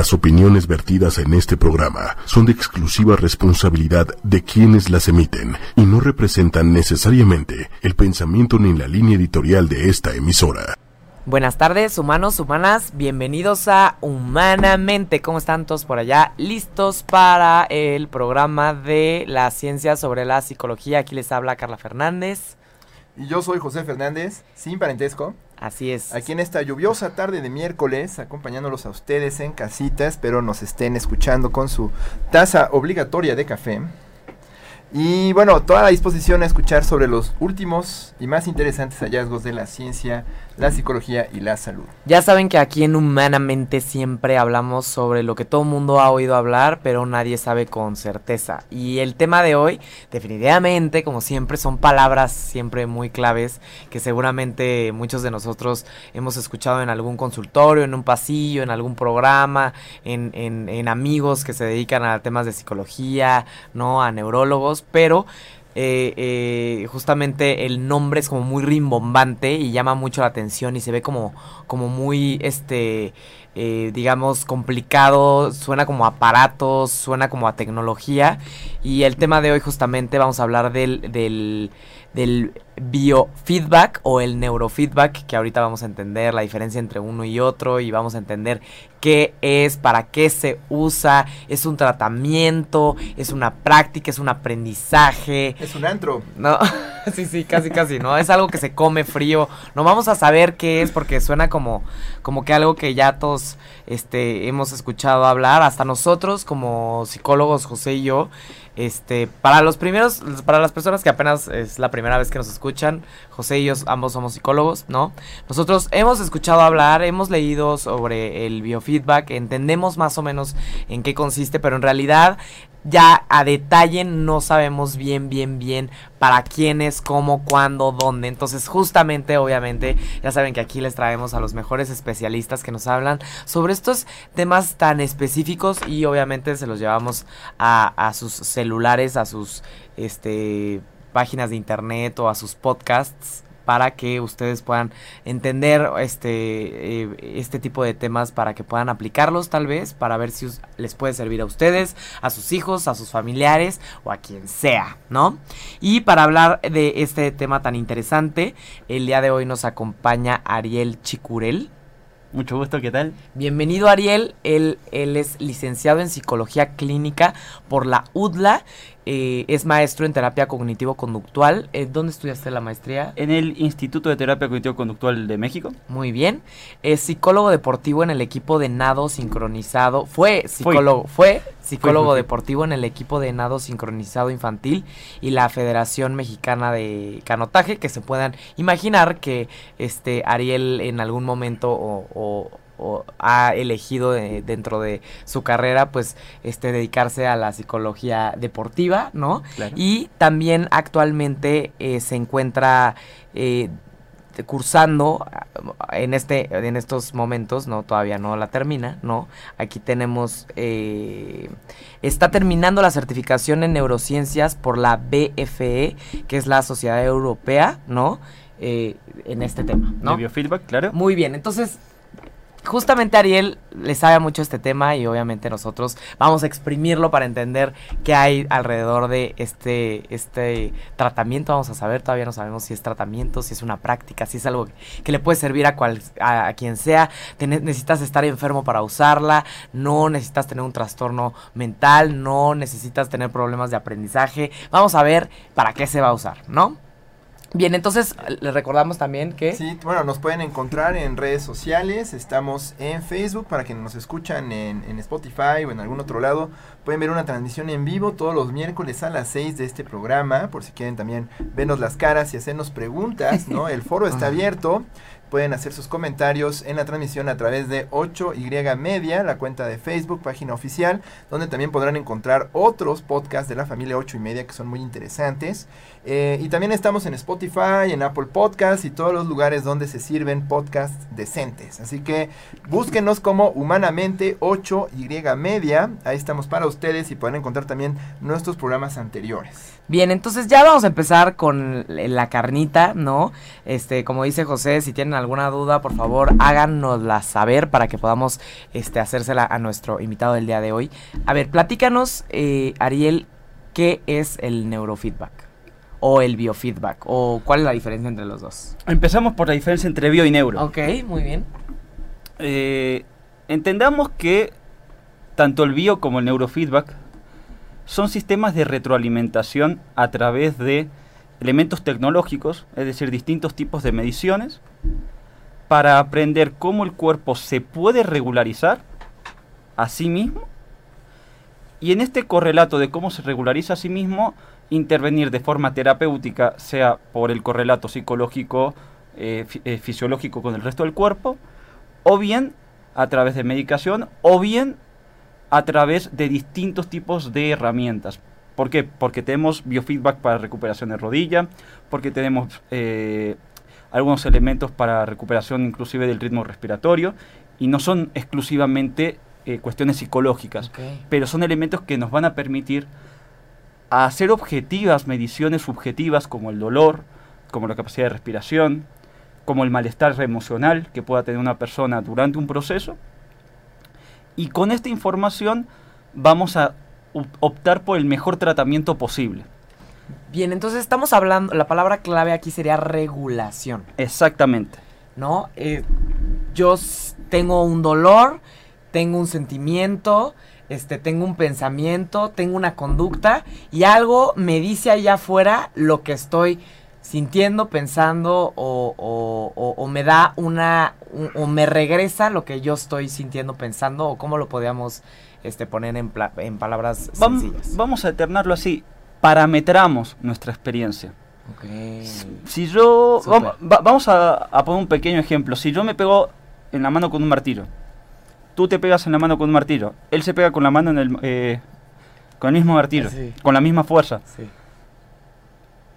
Las opiniones vertidas en este programa son de exclusiva responsabilidad de quienes las emiten y no representan necesariamente el pensamiento ni la línea editorial de esta emisora. Buenas tardes, humanos, humanas, bienvenidos a Humanamente. ¿Cómo están todos por allá? ¿Listos para el programa de la ciencia sobre la psicología? Aquí les habla Carla Fernández. Y yo soy José Fernández, sin parentesco. Así es. Aquí en esta lluviosa tarde de miércoles, acompañándolos a ustedes en casita, espero nos estén escuchando con su taza obligatoria de café. Y bueno, toda la disposición a escuchar sobre los últimos y más interesantes hallazgos de la ciencia, la psicología y la salud. Ya saben que aquí en Humanamente siempre hablamos sobre lo que todo mundo ha oído hablar, pero nadie sabe con certeza. Y el tema de hoy, definitivamente, como siempre, son palabras siempre muy claves que seguramente muchos de nosotros hemos escuchado en algún consultorio, en un pasillo, en algún programa, en, en, en amigos que se dedican a temas de psicología, ¿no? A neurólogos, pero eh, eh, justamente el nombre es como muy rimbombante y llama mucho la atención y se ve como, como muy, este, eh, digamos, complicado, suena como aparatos, suena como a tecnología. Y el tema de hoy justamente vamos a hablar del, del biofeedback o el neurofeedback, que ahorita vamos a entender la diferencia entre uno y otro y vamos a entender qué es, para qué se usa, es un tratamiento, es una práctica, es un aprendizaje. Es un antro. No, sí, sí, casi, casi, ¿no? Es algo que se come frío. No vamos a saber qué es porque suena como, como que algo que ya todos este, hemos escuchado hablar, hasta nosotros como psicólogos, José y yo, este, para los primeros, para las personas que apenas es la primera vez que nos escuchan, José y yo ambos somos psicólogos, ¿no? Nosotros hemos escuchado hablar, hemos leído sobre el biofeedback, entendemos más o menos en qué consiste, pero en realidad ya a detalle no sabemos bien, bien, bien para quiénes, cómo, cuándo, dónde. Entonces, justamente, obviamente, ya saben que aquí les traemos a los mejores especialistas que nos hablan sobre estos temas tan específicos y obviamente se los llevamos a, a sus celulares, a sus este páginas de internet o a sus podcasts para que ustedes puedan entender este, eh, este tipo de temas, para que puedan aplicarlos tal vez, para ver si les puede servir a ustedes, a sus hijos, a sus familiares o a quien sea, ¿no? Y para hablar de este tema tan interesante, el día de hoy nos acompaña Ariel Chicurel. Mucho gusto, ¿qué tal? Bienvenido Ariel, él, él es licenciado en psicología clínica por la UDLA eh, es maestro en terapia cognitivo-conductual. Eh, ¿Dónde estudiaste la maestría? En el Instituto de Terapia Cognitivo-Conductual de México. Muy bien. Es psicólogo deportivo en el equipo de nado sincronizado. Fue psicólogo, fue psicólogo deportivo en el equipo de nado sincronizado infantil y la Federación Mexicana de Canotaje, que se puedan imaginar que este Ariel en algún momento o ha elegido dentro de su carrera pues este dedicarse a la psicología deportiva no y también actualmente eh, se encuentra eh, cursando en este en estos momentos no todavía no la termina no aquí tenemos eh, está terminando la certificación en neurociencias por la BFE que es la Sociedad Europea no en este tema no biofeedback claro. Muy bien entonces justamente Ariel le sabe mucho este tema y obviamente nosotros vamos a exprimirlo para entender qué hay alrededor de este, este tratamiento. Vamos a saber, todavía no sabemos si es tratamiento, si es una práctica, si es algo que, le puede servir a, cual, a, quien sea. necesitas estar enfermo para usarla, no necesitas tener un trastorno mental, no necesitas tener problemas de aprendizaje. Vamos a ver para qué se va a usar, ¿no? Bien, entonces les recordamos también que... Sí, bueno, nos pueden encontrar en redes sociales, estamos en Facebook para quienes nos escuchan en, en, Spotify o en algún otro lado. Pueden ver una transmisión en vivo todos los miércoles a las 6 de este programa, por si quieren también vernos las caras y hacernos preguntas, ¿no? El foro está abierto, pueden hacer sus comentarios en la transmisión a través de 8Y Media, la cuenta de Facebook, página oficial, donde también podrán encontrar otros podcasts de la familia 8 y Media que son muy interesantes. Eh, y también estamos en Spotify, en Apple Podcasts y todos los lugares donde se sirven podcasts decentes. Así que búsquenos como Humanamente 8Y Media. Ahí estamos para ustedes y pueden encontrar también nuestros programas anteriores. Bien, entonces ya vamos a empezar con la carnita, ¿no? Este, como dice José, si tienen alguna duda, por favor, háganosla saber para que podamos este, hacérsela a nuestro invitado del día de hoy. A ver, platícanos, eh, Ariel, ¿qué es el neurofeedback? O el biofeedback, o cuál es la diferencia entre los dos. Empezamos por la diferencia entre bio y neuro. Ok, muy bien. Eh, entendamos que tanto el bio como el neurofeedback son sistemas de retroalimentación a través de elementos tecnológicos, es decir, distintos tipos de mediciones, para aprender cómo el cuerpo se puede regularizar a sí mismo y en este correlato de cómo se regulariza a sí mismo, intervenir de forma terapéutica, sea por el correlato psicológico, eh, eh, fisiológico con el resto del cuerpo, o bien a través de medicación, o bien a través de distintos tipos de herramientas. ¿Por qué? Porque tenemos biofeedback para recuperación de rodilla, porque tenemos eh, algunos elementos para recuperación inclusive del ritmo respiratorio, y no son exclusivamente eh, cuestiones psicológicas, pero son elementos que nos van a permitir hacer objetivas mediciones subjetivas como el dolor, como la capacidad de respiración, como el malestar emocional que pueda tener una persona durante un proceso. Y con esta información vamos a op- optar por el mejor tratamiento posible. Bien, entonces estamos hablando, la palabra clave aquí sería regulación. Exactamente. ¿no? Eh, yo tengo un dolor, tengo un sentimiento, este, tengo un pensamiento, tengo una conducta y algo me dice allá afuera lo que estoy sintiendo, pensando o, o- o- o me da una, un- o me regresa lo que yo estoy sintiendo, pensando o cómo lo podríamos este, poner en, pla- en palabras Vam- sencillas. vamos a eternarlo así. Parametramos nuestra experiencia. Ok. Si yo. Súper. vam- va- vamos a, a poner un pequeño ejemplo. Si yo me pego en la mano con un martillo, tú te pegas en la mano con un martillo, él se pega con la mano en el. eh, con el mismo martillo, Sí. con la misma fuerza. Sí.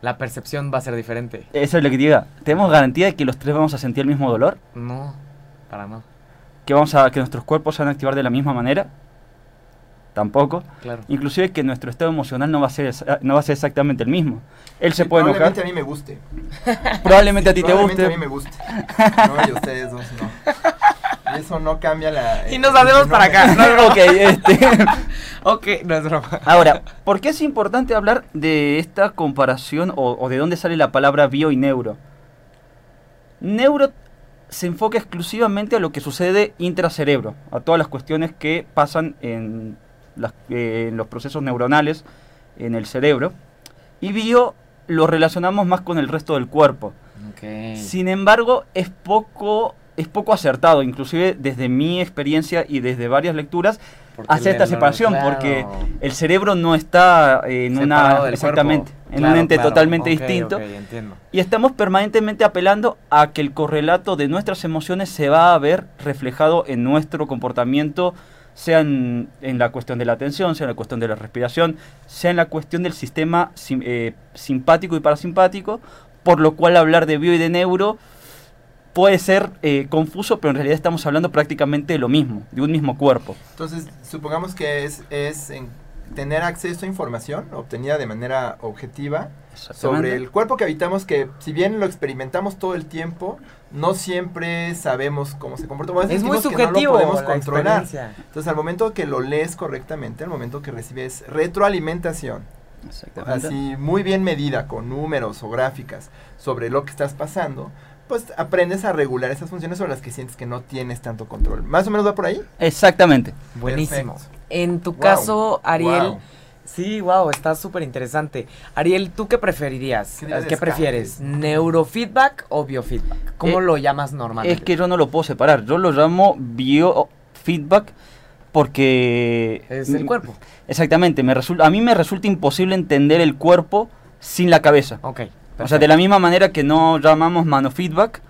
La percepción va a ser diferente. Eso es lo que te diga. ¿Tenemos garantía de que los tres vamos a sentir el mismo dolor? No, para no. ¿Que, vamos a, que nuestros cuerpos se van a activar de la misma manera? Tampoco. Claro. Inclusive que nuestro estado emocional no va a ser, exa- no va a ser exactamente el mismo. Él se puede enojar. Probablemente a mí me guste. Probablemente a ti te Probablemente guste. a mí me guste. No, y ustedes dos no. Y eso no cambia la... Y el- nos hacemos para acá. fenómeno. No, no, ok, este. Ok, no es broma. Ahora, ¿por qué es importante hablar de esta comparación o, o de dónde sale la palabra bio y neuro? Neuro se enfoca exclusivamente a lo que sucede intracerebro, a todas las cuestiones que pasan en, las- eh, en los procesos neuronales en el cerebro. Y bio lo relacionamos más con el resto del cuerpo. Sin embargo, es poco, es poco acertado, inclusive desde mi experiencia y desde varias lecturas, Porque hacer el esta separación, claro. porque el cerebro no está en Separado una exactamente, cuerpo. en un ente claro. totalmente distinto. Y estamos permanentemente apelando a que el correlato de nuestras emociones se va a ver reflejado en nuestro comportamiento, sea en, en la cuestión de la atención, sea en la cuestión de la respiración, sea en la cuestión del sistema sim- eh, simpático y parasimpático, por lo cual hablar de bio y de neuro puede ser eh, confuso, pero en realidad estamos hablando prácticamente de lo mismo, de un mismo cuerpo. Entonces, supongamos que es, es en tener acceso a información obtenida de manera objetiva sobre el cuerpo que habitamos, que si bien lo experimentamos todo el tiempo, no siempre sabemos cómo se comporta. Bueno, Es muy que subjetivo No lo podemos la controlar. Entonces, al momento que lo lees correctamente, al momento que recibes retroalimentación, Exactamente. así muy bien medida con números o gráficas sobre lo que estás pasando, pues aprendes a regular esas funciones sobre las que sientes que no tienes tanto control. ¿Más o menos va por ahí? Exactamente. Buenísimo. Perfecto. En tu Wow, caso, Ariel, wow. sí, wow, está súper interesante. Ariel, ¿tú qué preferirías? ¿Qué ¿Qué, dirías, prefieres? ¿Neurofeedback o biofeedback? ¿Cómo Eh, lo llamas normalmente? Es que yo no lo puedo separar, yo lo llamo biofeedback porque... es el cuerpo. Exactamente, me resulta, a mí me resulta imposible entender el cuerpo sin la cabeza. Ok. O sea, de la misma manera que no llamamos manofeedback,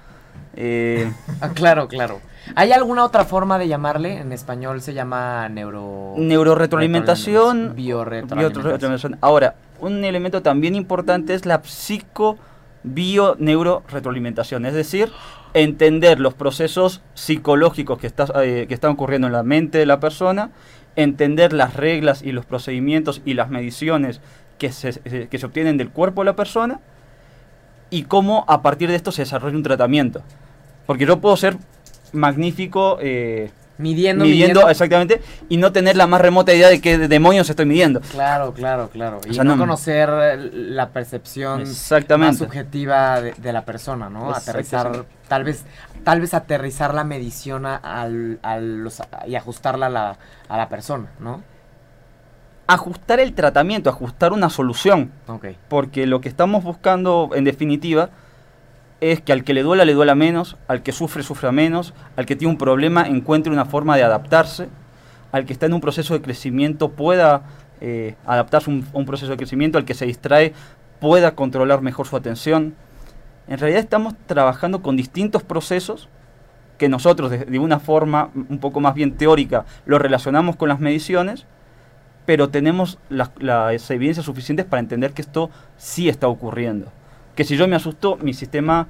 eh, Ah, claro, claro. ¿Hay alguna otra forma de llamarle? En español se llama neuro... neuroretroalimentación, bioretroalimentación. Ahora, un elemento también importante es la psico bio neuroretroalimentación, es decir, entender los procesos psicológicos que, está, eh, que están ocurriendo en la mente de la persona, entender las reglas y los procedimientos y las mediciones que se, eh, que se obtienen del cuerpo de la persona y cómo a partir de esto se desarrolla un tratamiento. Porque yo puedo ser magnífico eh, Midiendo, midiendo, midiendo. exactamente y no tener la más remota idea de qué demonios estoy midiendo. Claro, claro, claro. Y O sea, no, no- conocer la percepción más Exactamente. subjetiva de, de la persona, ¿no? Aterrizar, tal vez, tal vez aterrizar la medición a, al- a los- y ajustarla a la, a la persona, ¿no? Ajustar el tratamiento, ajustar una solución. Porque lo que estamos buscando, en definitiva, es que al que le duela, le duela menos, al que sufre, sufra menos, al que tiene un problema, encuentre una forma de adaptarse, al que está en un proceso de crecimiento pueda eh, adaptarse a un, a un proceso de crecimiento, al que se distrae pueda controlar mejor su atención. En realidad estamos trabajando con distintos procesos que nosotros de, de una forma un poco más bien teórica lo relacionamos con las mediciones, pero tenemos las, las evidencias suficientes para entender que esto sí está ocurriendo. Que si yo me asusto, mi sistema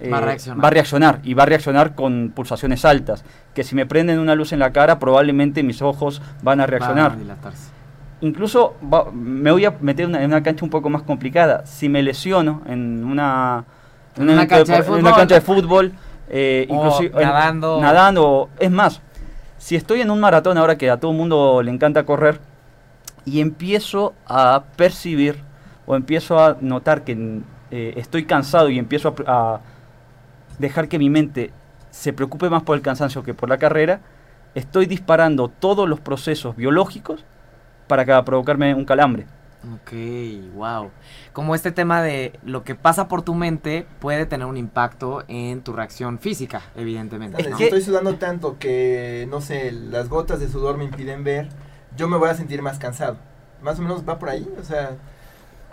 eh, Va a reaccionar. va a reaccionar y va a reaccionar con pulsaciones altas. Que si me prenden una luz en la cara, probablemente mis ojos van a reaccionar. Va a dilatarse. Incluso va- me voy a meter una- en una cancha un poco más complicada. Si me lesiono en una, En un una cancha de en una fútbol. cancha de fútbol, eh, inclusive nadando, es más, si estoy en un maratón ahora que a todo el mundo le encanta correr y empiezo a percibir o empiezo a notar que eh, estoy cansado y empiezo a, dejar que mi mente se preocupe más por el cansancio que por la carrera, estoy disparando todos los procesos biológicos para que- provocarme un calambre. Ok, wow. Como este tema de lo que pasa por tu mente puede tener un impacto en tu reacción física, evidentemente. Si ¿no? que- estoy sudando tanto que, no sé, las gotas de sudor me impiden ver, yo me voy a sentir más cansado. Más o menos va por ahí, o sea,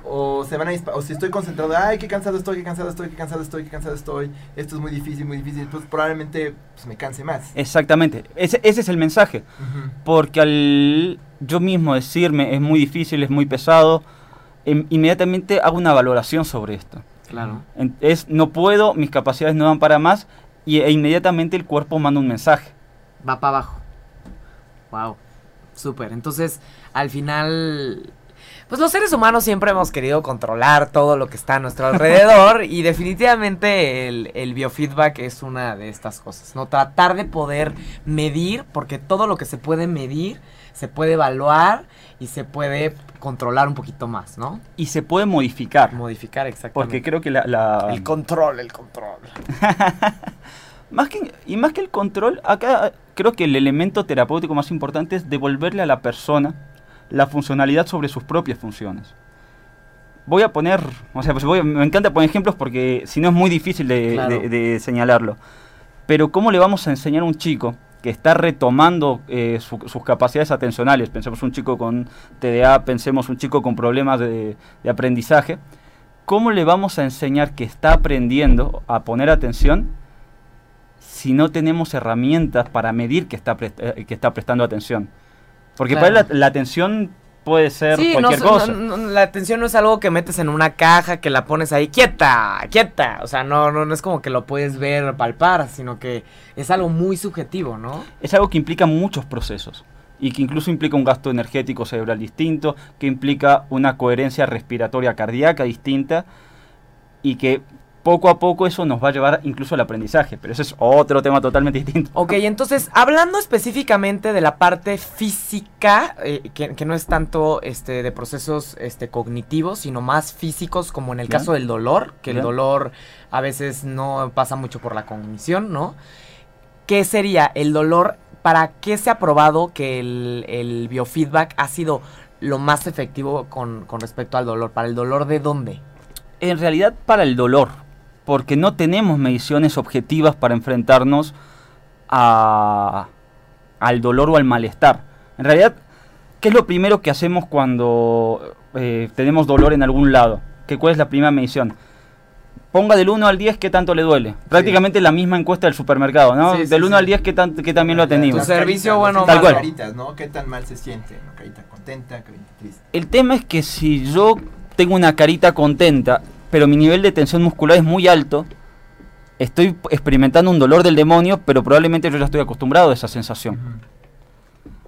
o se van a o si estoy concentrado, ay, qué cansado estoy, qué cansado estoy, qué cansado estoy, qué cansado estoy, esto es muy difícil, muy difícil, pues probablemente pues, me canse más. Exactamente, ese, ese es el mensaje. Ujú. Porque al yo mismo decirme es muy difícil, es muy pesado, em- inmediatamente hago una valoración sobre esto. Claro. En- Es no puedo, mis capacidades no dan para más y, e inmediatamente el cuerpo manda un mensaje. Va para abajo. Wow. Súper. Entonces, al final. Pues los seres humanos siempre hemos querido controlar todo lo que está a nuestro alrededor y definitivamente el, el biofeedback es una de estas cosas, ¿no? Tratar de poder medir, porque todo lo que se puede medir se puede evaluar y se puede controlar un poquito más, ¿no? Y se puede modificar. Modificar exactamente. Porque creo que la... la- El control, el control. más que, y más que el control, acá creo que el elemento terapéutico más importante es devolverle a la persona la funcionalidad sobre sus propias funciones. Voy a poner, o sea, pues voy a- me encanta poner ejemplos porque si no es muy difícil de, Claro. de- de señalarlo. Pero ¿cómo le vamos a enseñar a un chico que está retomando eh, su- sus capacidades atencionales? Pensemos un chico con TDA, pensemos un chico con problemas de, de aprendizaje. ¿Cómo le vamos a enseñar que está aprendiendo a poner atención si no tenemos herramientas para medir que está, eh, que está prestando atención? Porque Claro. para él la, la atención puede ser Sí, cualquier no, cosa. no, no, la atención no es algo que metes en una caja, que la pones ahí quieta, quieta. O sea, no, no, no es como que lo puedes ver, palpar, sino que es algo muy subjetivo, ¿no? Es algo que implica muchos procesos y que incluso implica un gasto energético cerebral distinto, que implica una coherencia respiratoria cardíaca distinta y que poco a poco eso nos va a llevar incluso al aprendizaje, pero ese es otro tema totalmente distinto. Ok, entonces, hablando específicamente de la parte física, eh, que, que no es tanto este, de procesos este, cognitivos, sino más físicos, como en el Bien. caso del dolor, que el dolor a veces no pasa mucho por la cognición, ¿no? ¿Qué sería el dolor? ¿Para qué se ha probado que el, el biofeedback ha sido lo más efectivo con, con respecto al dolor? ¿Para el dolor de dónde? En realidad para el dolor, porque no tenemos mediciones objetivas para enfrentarnos a, al dolor o al malestar. En realidad, ¿qué es lo primero que hacemos cuando eh, tenemos dolor en algún lado? ¿Qué, ¿Cuál es la primera medición? Ponga del 1 al 10 qué tanto le duele. Prácticamente la misma encuesta del supermercado, ¿no? Sí, sí, del 1 sí. al 10 qué, tan, qué también lo ha tenido. Tu servicio, caritas, bueno, Tal cual. caritas, ¿no? ¿Qué tan mal se siente? ¿no? Carita contenta, carita triste. El tema es que si yo tengo una carita contenta, pero mi nivel de tensión muscular es muy alto, estoy experimentando un dolor del demonio, pero probablemente yo ya estoy acostumbrado a esa sensación.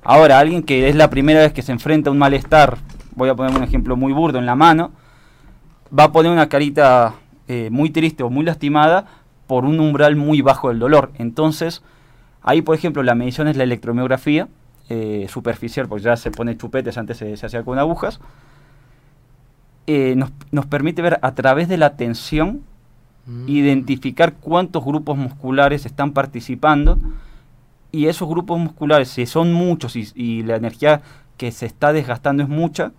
Ahora, alguien que es la primera vez que se enfrenta a un malestar, voy a poner un ejemplo muy burdo en la mano, va a poner una carita eh, muy triste o muy lastimada, por un umbral muy bajo del dolor. Entonces, ahí por ejemplo la medición es la electromiografía eh, superficial, porque ya se pone chupetes, antes se, se hacía con agujas. Eh, nos, nos permite ver a través de la tensión Mm. identificar cuántos grupos musculares están participando y esos grupos musculares, si son muchos y, y la energía que se está desgastando es mucha,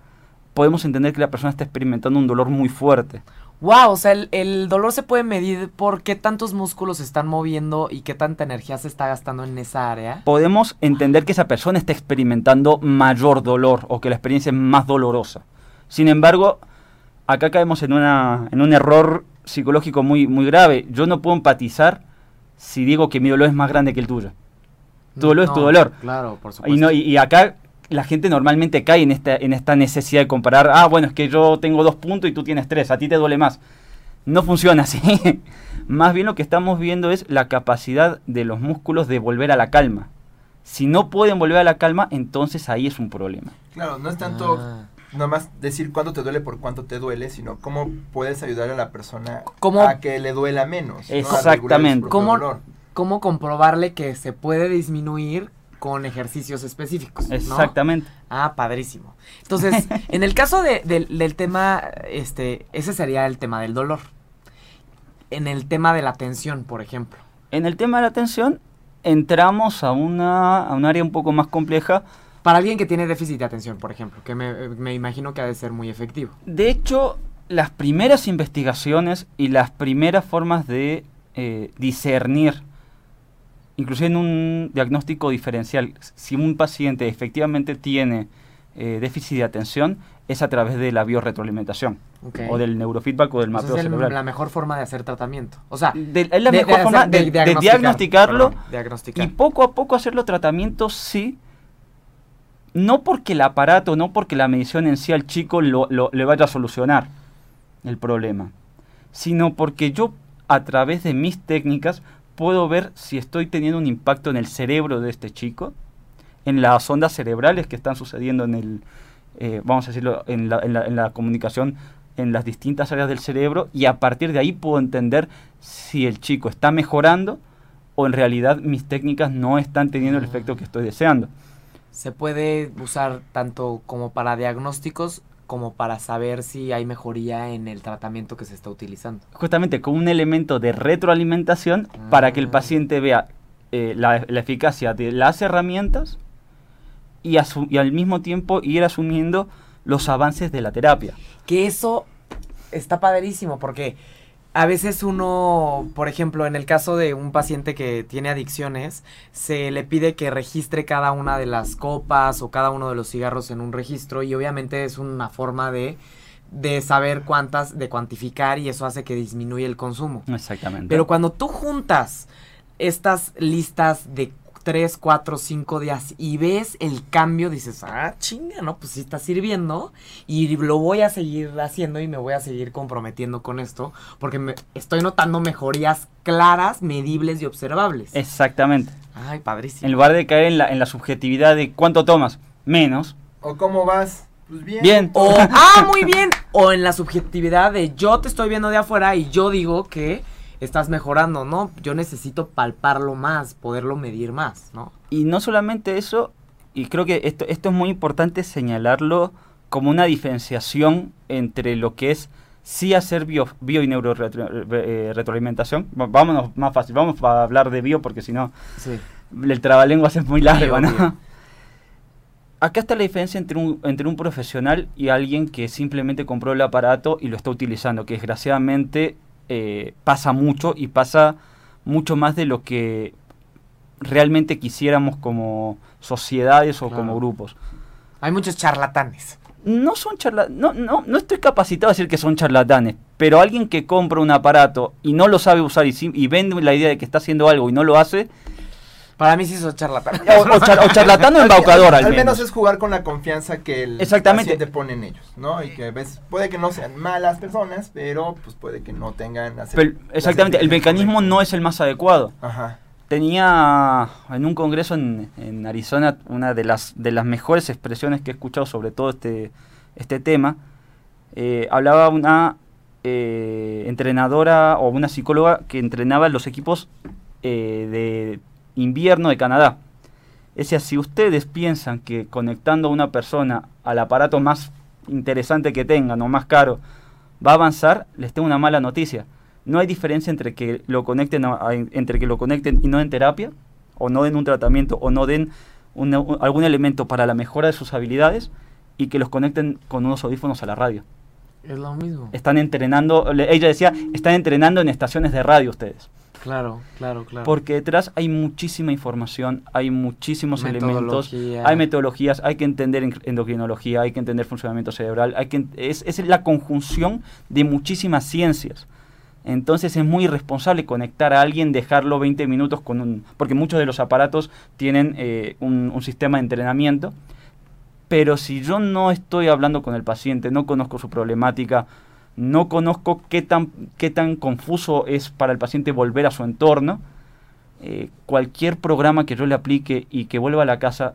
podemos entender que la persona está experimentando un dolor muy fuerte. Wow, o sea, el, el dolor se puede medir por qué tantos músculos se están moviendo y qué tanta energía se está gastando en esa área. Podemos entender que esa persona está experimentando mayor dolor o que la experiencia es más dolorosa. Sin embargo, acá caemos en, una, en un error psicológico muy, muy grave. Yo no puedo empatizar si digo que mi dolor es más grande que el tuyo. Tu dolor es tu dolor. Claro, por supuesto. Y, no, y, y acá la gente normalmente cae en esta, en esta necesidad de comparar, ah, bueno, es que yo tengo dos puntos y tú tienes tres, a ti te duele más. No funciona así. más bien lo que estamos viendo es la capacidad de los músculos de volver a la calma. Si no pueden volver a la calma, entonces ahí es un problema. Claro, no es tanto Ah. Nomás decir cuánto te duele por cuánto te duele, sino cómo puedes ayudar a la persona ¿Cómo- a que le duela menos. ¿no? Exactamente. ¿Cómo, dolor. cómo comprobarle que se puede disminuir con ejercicios específicos? ¿no? Exactamente. Ah, padrísimo. Entonces, en el caso de- del- del tema, este, ese sería el tema del dolor. En el tema de la tensión, por ejemplo. En el tema de la atención, entramos a, una, a un área un poco más compleja. Para alguien que tiene déficit de atención, por ejemplo, que me, me imagino que ha de ser muy efectivo. De hecho, las primeras investigaciones y las primeras formas de eh, discernir, inclusive en un diagnóstico diferencial, si un paciente efectivamente tiene eh, déficit de atención, es a través de la biorretroalimentación, Ok. o del neurofeedback o del Entonces mapeo es el- cerebral. la mejor forma de hacer tratamiento. O sea, De- es la de- mejor forma de, diagnosticarlo perdón, diagnosticar. y poco a poco hacerlo tratamiento sí. No porque el aparato, no porque la medición en sí al chico lo, lo- le vaya a solucionar el problema, sino porque yo a través de mis técnicas puedo ver si estoy teniendo un impacto en el cerebro de este chico, en las ondas cerebrales que están sucediendo en el, eh, vamos a decirlo, en la, en la- en la comunicación en las distintas áreas del cerebro y a partir de ahí puedo entender si el chico está mejorando o en realidad mis técnicas no están teniendo el efecto que estoy deseando. Se puede usar tanto como para diagnósticos como para saber si hay mejoría en el tratamiento que se está utilizando. Justamente con un elemento de retroalimentación para que el Ah. paciente vea eh, la, la eficacia de las herramientas y, y al mismo tiempo ir asumiendo los avances de la terapia. Que eso está padrísimo porque a veces uno, por ejemplo, en el caso de un paciente que tiene adicciones, se le pide que registre cada una de las copas o cada uno de los cigarros en un registro y obviamente es una forma de de saber cuántas, de cuantificar y eso hace que disminuya el consumo. Exactamente. Pero cuando tú juntas estas listas de 3, 4, 5 días y ves el cambio, dices, ah, chinga, ¿no? Pues sí está sirviendo y lo voy a seguir haciendo y me voy a seguir comprometiendo con esto porque me estoy notando mejorías claras, medibles y observables. Exactamente. Ay, padrísimo. En lugar de caer en la, en la subjetividad de cuánto tomas, menos. ¿O cómo vas? Pues bien. Bien. O, ah, muy bien. O en la subjetividad de yo te estoy viendo de afuera y yo digo que estás mejorando, ¿no? Yo necesito palparlo más, poderlo medir más, ¿no? Y no solamente eso, y creo que esto, esto es muy importante señalarlo como una diferenciación entre lo que es sí hacer bio, bio y neuro retro- eh, retroalimentación. Vámonos más fácil, vamos a hablar de bio porque si no Sí. el trabalenguas es muy largo, ¿no? bio. Acá está la diferencia entre un, entre un profesional y alguien que simplemente compró el aparato y lo está utilizando, que desgraciadamente eh, pasa mucho y pasa mucho más de lo que realmente quisiéramos como sociedades o Claro. como grupos. Hay muchos charlatanes. No son charla no, no, no estoy capacitado a decir que son charlatanes, pero alguien que compra un aparato y no lo sabe usar y, y vende la idea de que está haciendo algo y no lo hace, Para mí sí son charlatanes. o, o char- o charlatán o Al- embaucador al, al, menos. menos. es jugar con la confianza que el Exactamente. paciente pone en ellos, ¿no? Y que ves, puede que no sean malas personas, pero pues puede que no tengan... Pero, exactamente, el mecanismo no es el más adecuado. Ajá. Tenía en un congreso en, en Arizona una de las, de las mejores expresiones que he escuchado sobre todo este, este tema. Eh, hablaba una eh, entrenadora o una psicóloga que entrenaba los equipos eh, de invierno de Canadá. Es decir, si ustedes piensan que conectando a una persona al aparato más interesante que tengan o más caro va a avanzar, les tengo una mala noticia. No hay diferencia entre que lo conecten, entre que lo conecten y no den terapia, o no den un tratamiento, o no den algún elemento para la mejora de sus habilidades, y que los conecten con unos audífonos a la radio. Es lo mismo. Están entrenando, ella decía, están entrenando en estaciones de radio ustedes. Claro, claro, claro. Porque detrás hay muchísima información, hay muchísimos elementos, hay metodologías, hay que entender endocrinología, hay que entender funcionamiento cerebral, hay que es, es la conjunción de muchísimas ciencias. Entonces es muy irresponsable conectar a alguien, dejarlo 20 minutos con un... Porque muchos de los aparatos tienen eh, un, un sistema de entrenamiento pero si yo no estoy hablando con el paciente, no conozco su problemática, no conozco qué tan, qué tan confuso es para el paciente volver a su entorno, eh, cualquier programa que yo le aplique y que vuelva a la casa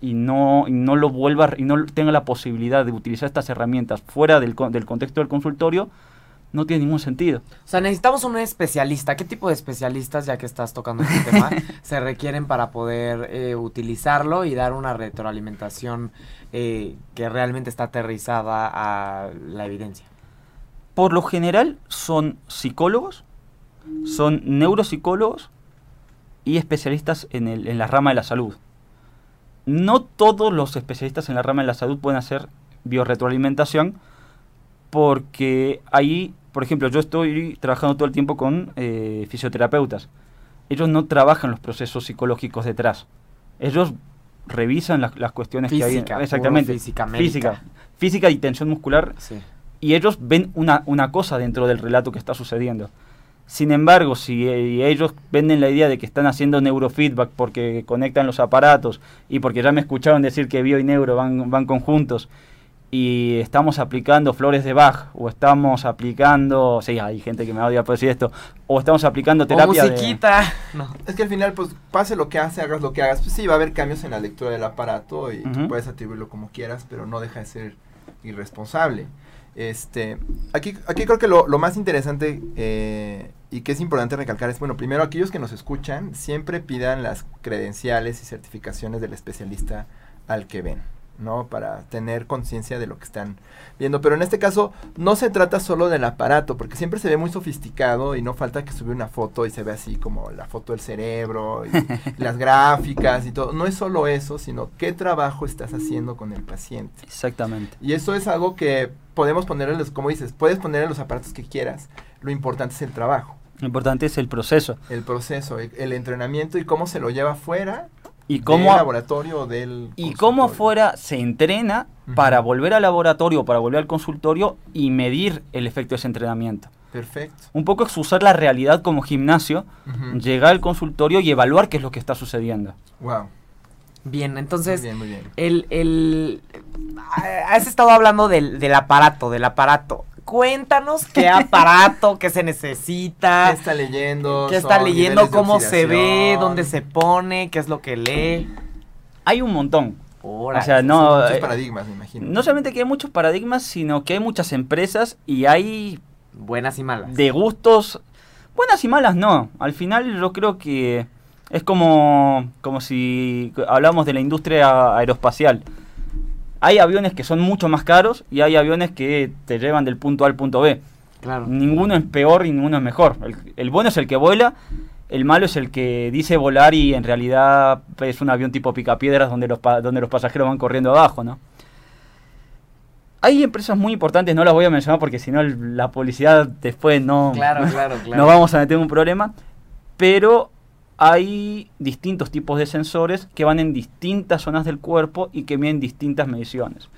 y no, no lo vuelva y no tenga la posibilidad de utilizar estas herramientas fuera del, del contexto del consultorio, no tiene ningún sentido. O sea, necesitamos un especialista. ¿Qué tipo de especialistas, ya que estás tocando este tema, se requieren para poder eh, utilizarlo y dar una retroalimentación eh, que realmente está aterrizada a la evidencia? Por lo general son psicólogos, son neuropsicólogos y especialistas en, el, en la rama de la salud. No todos los especialistas en la rama de la salud pueden hacer biorretroalimentación porque ahí, por ejemplo, yo estoy trabajando todo el tiempo con eh, fisioterapeutas. Ellos no trabajan los procesos psicológicos detrás. Ellos revisan las, cuestiones que hay. Exactamente. Física, física, física y tensión muscular. Y ellos ven una, una cosa dentro del relato que está sucediendo. Sin embargo, si eh, ellos venden la idea de que están haciendo neurofeedback porque conectan los aparatos y porque ya me escucharon decir que bio y neuro van, van conjuntos y estamos aplicando flores de Bach o estamos aplicando, sí, hay gente que me odia por decir esto, o estamos aplicando terapia o musiquita. No. Es que al final, pues, pase lo que hace, hagas lo que hagas, pues sí, va a haber cambios en la lectura del aparato y puedes atribuirlo como quieras, pero no deja de ser irresponsable. Este, aquí, aquí creo que lo, más interesante eh, y que es importante recalcar es, bueno, primero aquellos que nos escuchan, siempre pidan las credenciales y certificaciones del especialista al que ven. ¿No? Para tener conciencia de lo que están viendo. Pero en este caso no se trata solo del aparato, porque siempre se ve muy sofisticado y no falta que sube una foto y se ve así como la foto del cerebro y las gráficas y todo. No es solo eso, sino qué trabajo estás haciendo con el paciente. Exactamente. Y eso es algo que podemos poner en los, como dices, puedes poner en los aparatos que quieras. Lo importante es el trabajo. Lo importante es el proceso. El proceso, el, entrenamiento y cómo se lo lleva fuera y cómo, laboratorio del y cómo afuera se entrena para volver al laboratorio, para volver al consultorio y medir el efecto de ese entrenamiento. Perfecto. Un poco es usar la realidad como gimnasio, llegar al consultorio y evaluar qué es lo que está sucediendo. Wow. Bien, entonces, muy bien, El, el, has estado hablando del, del aparato, del aparato cuéntanos qué aparato, qué se necesita. ¿Qué está leyendo? ¿Qué está leyendo? ¿Cómo se ve? ¿Dónde se pone? ¿Qué es lo que lee? Hay un montón. o sea, no. Muchos eh, paradigmas, me imagino. No solamente que hay muchos paradigmas, sino que hay muchas empresas y hay. Buenas y malas. De gustos. Buenas y malas no. Al final yo creo que es como, como si hablamos de la industria aeroespacial hay aviones que son mucho más caros y hay aviones que te llevan del punto A al punto B. Claro. Ninguno es peor y ninguno es mejor. El, bueno es el que vuela, el malo es el que dice volar y en realidad es un avión tipo picapiedras donde los, donde los pasajeros van corriendo abajo, ¿no? Hay empresas muy importantes, no las voy a mencionar porque si no la publicidad después no, claro, claro, claro. no vamos a meter un problema, pero hay distintos tipos de sensores que van en distintas zonas del cuerpo y que miden distintas mediciones.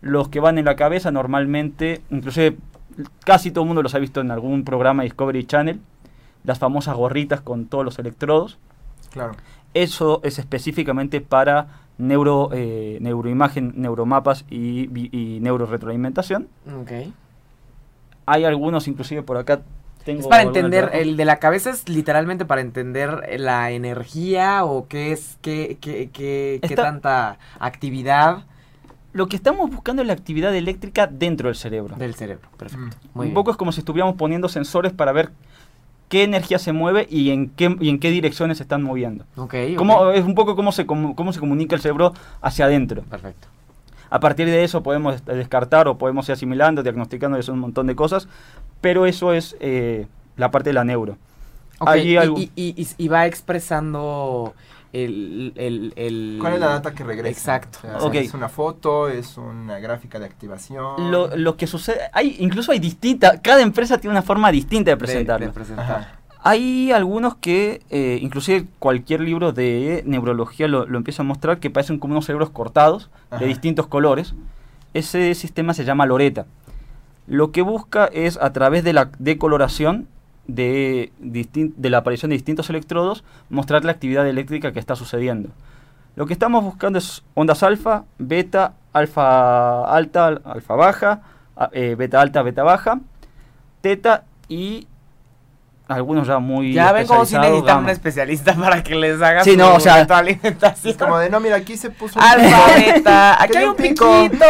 Los que van en la cabeza normalmente, inclusive casi todo el mundo los ha visto en algún programa Discovery Channel, las famosas gorritas con todos los electrodos. Claro. Eso es específicamente para neuro, eh, neuroimagen, neuromapas y, y, neuroretroalimentación. Okay. Hay algunos, inclusive por acá es para entender, el de la cabeza es literalmente para entender la energía o qué es, qué, qué, qué, qué tanta actividad. lo que estamos buscando es la actividad eléctrica dentro del cerebro. Del cerebro, perfecto. Mm. Muy un bien. poco es como si estuviéramos poniendo sensores para ver qué energía se mueve y en qué, y en qué direcciones se están moviendo. Ok, Cómo- es un poco cómo se, cómo se comunica el cerebro hacia adentro. Perfecto. A partir de eso podemos descartar o podemos ir asimilando, diagnosticando, eso es un montón de cosas, pero eso es eh, la parte de la neuro. Hay y, algo- y- y- y- y va expresando el, el, el- ¿Cuál es la data que regresa? Exacto. O sea, Ok. ¿Es una foto? ¿Es una gráfica de activación? Lo, lo que sucede, hay, incluso hay distintas, cada empresa tiene una forma distinta de de- presentarlo. de presentar. Hay algunos que, eh, inclusive cualquier libro de neurología lo, lo empieza a mostrar, que parecen como unos cerebros cortados Ajá. de distintos colores. Ese sistema se llama Loreta. Lo que busca es, a través de la decoloración de, de la aparición de distintos electrodos, mostrar la actividad eléctrica que está sucediendo. Lo que estamos buscando es ondas alfa, beta, alfa alta, al- alfa baja, eh, beta alta, beta baja, teta y algunos ya muy Ya ven cómo si necesitan un especialista para que les haga Sí, no, o sea, retroalimentación. Es como de, no, mira, aquí se puso un Alfa, pico. beta, aquí Aquí hay un pico. piquito.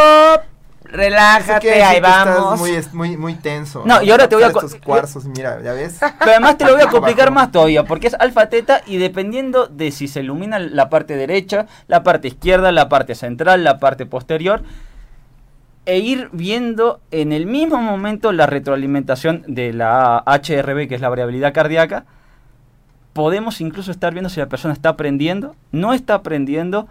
Relájate, ahí que estás vamos. Muy, es- muy, muy tenso. No, y ahora te voy a Estos cuarzos, mira, ya ves. Pero además te lo voy a complicar más todavía, porque es alfa teta y dependiendo de si se ilumina la parte derecha, la parte izquierda, la parte central, la parte posterior, e ir viendo en el mismo momento la retroalimentación de la HRB, que es la variabilidad cardíaca, podemos incluso estar viendo si la persona está aprendiendo, no está aprendiendo.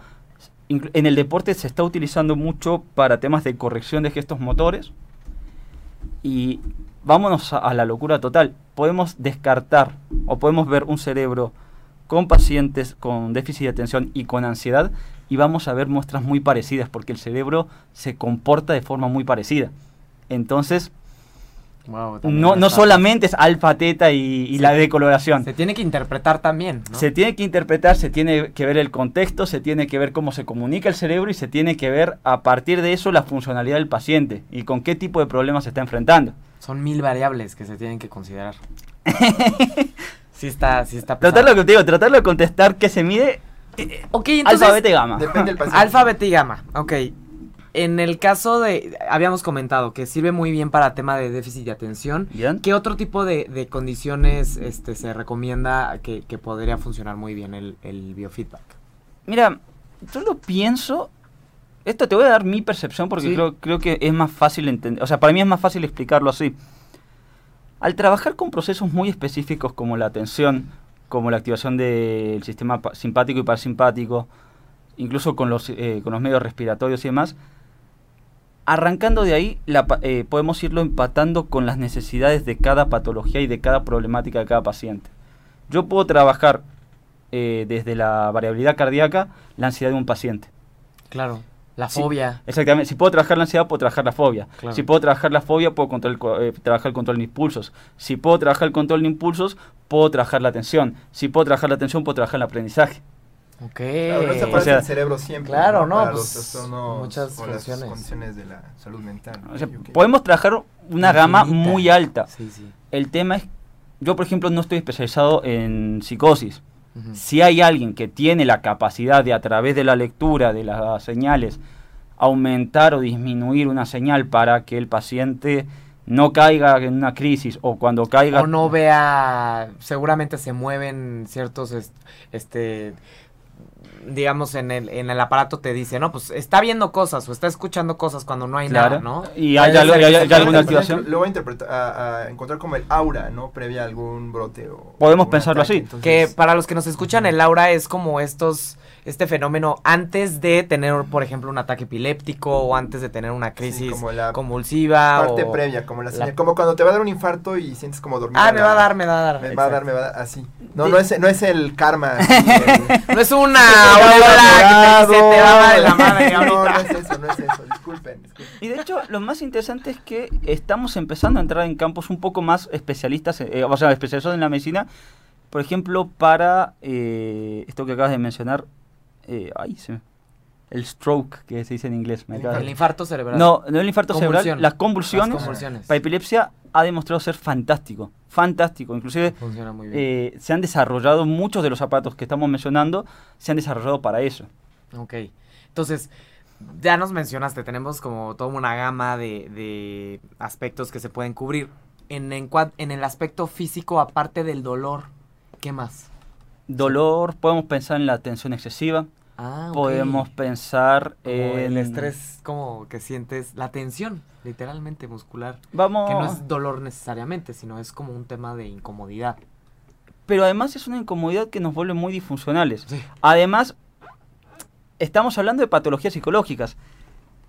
En el deporte se está utilizando mucho para temas de corrección de gestos motores. Y vámonos a, a la locura total. Podemos descartar o podemos ver un cerebro con pacientes con déficit de atención y con ansiedad y vamos a ver muestras muy parecidas porque el cerebro se comporta de forma muy parecida. Entonces, Wow, no, no solamente es alfa, teta y, y Sí. la decoloración. Se tiene que interpretar también, ¿no? Se tiene que interpretar, se tiene que ver el contexto, se tiene que ver cómo se comunica el cerebro y se tiene que ver a partir de eso la funcionalidad del paciente y con qué tipo de problemas se está enfrentando. Son mil variables que se tienen que considerar. sí está, sí está pesado. lo que te digo, tratarlo de contestar qué se mide, Ok, entonces... alfa, beta y gamma. Depende del paciente. Alfa, beta y gamma. Ok. En el caso de... Habíamos comentado que sirve muy bien para tema de déficit de atención. ¿Bien? ¿Qué otro tipo de, de condiciones este, se recomienda que, que podría funcionar muy bien el, el biofeedback? Mira, yo lo pienso. Esto te voy a dar mi percepción porque Sí. creo, creo que es más fácil entender. O sea, para mí es más fácil explicarlo así. Al trabajar con procesos muy específicos como la atención, como la activación del sistema simpático y parasimpático, incluso con los, eh, con los medios respiratorios y demás, arrancando de ahí la eh, podemos irlo empatando con las necesidades de cada patología y de cada problemática de cada paciente. Yo puedo trabajar eh, desde la variabilidad cardíaca la ansiedad de un paciente. Claro. La fobia. Exactamente. Si puedo trabajar la ansiedad, puedo trabajar la fobia. Claro. Si puedo trabajar la fobia, puedo control- eh, trabajar el control de impulsos. Si puedo trabajar el control de impulsos, puedo trabajar la atención. Si puedo trabajar la atención, puedo trabajar el aprendizaje. Ok. Claro, no se O sea, el cerebro siempre. claro, no, Para pues, los muchas o las condiciones de la salud mental. O sea, podemos trabajar una gama Infinita. muy alta. Sí, sí. El tema es, yo por ejemplo no estoy especializado en psicosis. Si hay alguien que tiene la capacidad de a través de la lectura de las señales aumentar o disminuir una señal para que el paciente no caiga en una crisis o cuando caiga O no vea, seguramente se mueven ciertos, est- este, digamos, en el, en el aparato te dice, no, pues está viendo cosas o está escuchando cosas cuando no hay Claro. nada, ¿no? Y hay, se alguna activación. Lo voy a interpretar, a, a encontrar como el aura, ¿no? Previa a algún brote o... Podemos pensarlo así. entonces- Que para los que nos escuchan, el aura es como estos, este fenómeno antes de tener, por ejemplo, un ataque epiléptico o antes de tener una crisis como la convulsiva. parte o- previa, como la la- señal, como cuando te va a dar un infarto y sientes como dormir. Ah, me va a dar, me va a dar. Me va a dar, me va a dar, así. No, no es, no es el karma. el- No es una ola que te dice, te va a dar la madre No, no es eso, no es eso. Disculpen, disculpen. Y de hecho, lo más interesante es que estamos empezando a entrar en campos un poco más especialistas, eh, o sea, especializados en la medicina. Por ejemplo, para eh, esto que acabas de mencionar, eh, ay, se me- el stroke, que se dice en inglés. me El infarto cerebral. No, no el infarto cerebral, las convulsiones. Las convulsiones. Para epilepsia ha demostrado ser fantástico, fantástico. Inclusive Funciona muy bien. eh, se han desarrollado muchos de los aparatos que estamos mencionando, se han desarrollado para eso. Ok. Entonces, ya nos mencionaste, tenemos como toda una gama de, de aspectos que se pueden cubrir. En, en, en el aspecto físico, aparte del dolor, ¿qué más? Dolor, podemos pensar en la tensión excesiva, Ah, podemos pensar Como en... el estrés, como que sientes la tensión, literalmente muscular. Vamos... Que no es dolor necesariamente, sino es como un tema de incomodidad. Pero además es una incomodidad que nos vuelve muy disfuncionales. Sí. Además, estamos hablando de patologías psicológicas.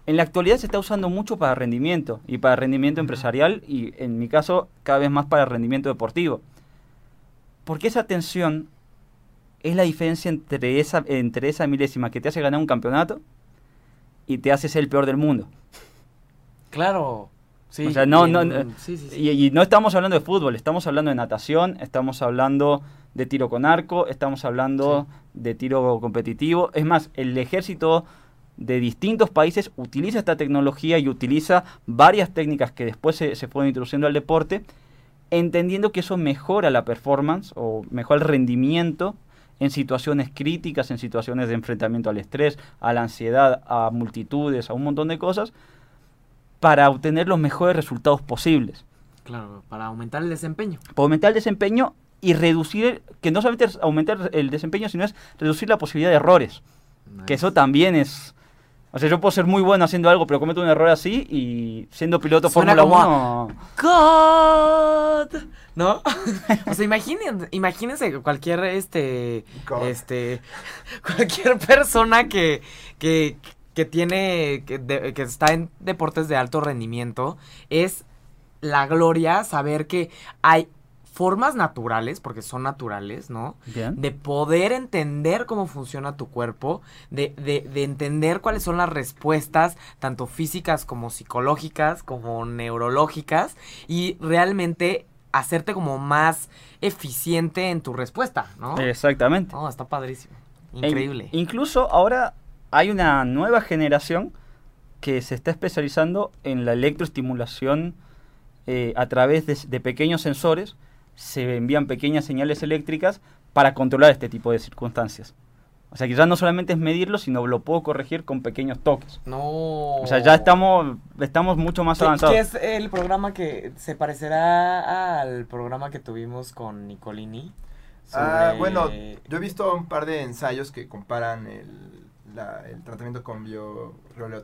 En la actualidad se está usando mucho para rendimiento y para rendimiento empresarial y en mi caso cada vez más para rendimiento deportivo. Porque esa tensión es la diferencia entre esa, entre esa milésima que te hace ganar un campeonato y te hace ser el peor del mundo. Claro. Sí. O sea, no, no, no- sí, sí, sí. Y, y no estamos hablando de fútbol, estamos hablando de natación, estamos hablando de tiro con arco, estamos hablando de tiro competitivo. Es más, el ejército de distintos países utiliza esta tecnología y utiliza varias técnicas que después se, se fueron introduciendo al deporte, entendiendo que eso mejora la performance o mejora el rendimiento en situaciones críticas, en situaciones de enfrentamiento al estrés, a la ansiedad, a multitudes, a un montón de cosas, para obtener los mejores resultados posibles. Claro, para aumentar el desempeño. Para aumentar el desempeño y reducir, que no solamente es aumentar el desempeño, sino es reducir la posibilidad de errores. Que eso también es... O sea, yo puedo ser muy bueno haciendo algo, pero cometo un error así y siendo piloto Fórmula como 1... God. ¿No? o sea, imaginen, imagínense cualquier este God. este cualquier persona que que que tiene que, de- que está en deportes de alto rendimiento es la gloria saber que hay formas naturales, porque son naturales, ¿no? Bien. de poder entender cómo funciona tu cuerpo, de, de, de entender cuáles son las respuestas, tanto físicas como psicológicas, como neurológicas, y realmente hacerte como más eficiente en tu respuesta, ¿no? Exactamente. No, está padrísimo. E Increíble. incluso ahora hay una nueva generación que se está especializando en la electroestimulación eh, a través de, de pequeños sensores. Se envían pequeñas señales eléctricas para controlar este tipo de circunstancias. O sea que ya no solamente es medirlo, sino lo puedo corregir con pequeños toques. No. O sea, ya estamos, estamos mucho más ¿Qué, avanzados. qué es el programa que se parecerá al programa que tuvimos con Nicolini? Ah, bueno, yo he visto un par de ensayos que comparan el, la- el tratamiento con bio,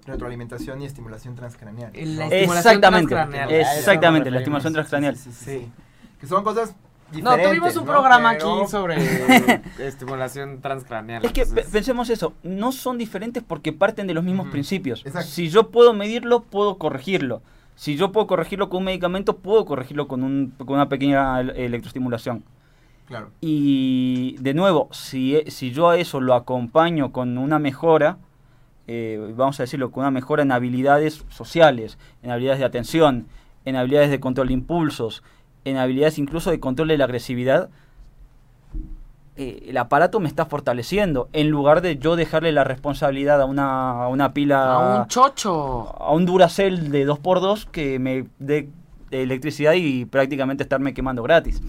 retroalimentación y estimulación transcraneal. La estimulación Exactamente, transcraneal. Exactamente, la estimulación transcraneal. Sí, sí, sí, Sí. sí. Que son cosas No, tuvimos un ¿no? programa Pero- aquí sobre estimulación transcraneal. Es que entonces- pensemos eso, no son diferentes porque parten de los mismos principios. exacto. Si yo puedo medirlo, puedo corregirlo. Si yo puedo corregirlo con un medicamento, puedo corregirlo con, un- con una pequeña el- electroestimulación. Claro. Y de nuevo, si, e- si yo a eso lo acompaño con una mejora, eh, vamos a decirlo, con una mejora en habilidades sociales, en habilidades de atención, en habilidades de control de impulsos, en habilidades incluso de control de la agresividad, eh, el aparato me está fortaleciendo, en lugar de yo dejarle la responsabilidad a una, a una pila, A un chocho. a un Duracell de 2x2 que me dé electricidad y prácticamente estarme quemando gratis.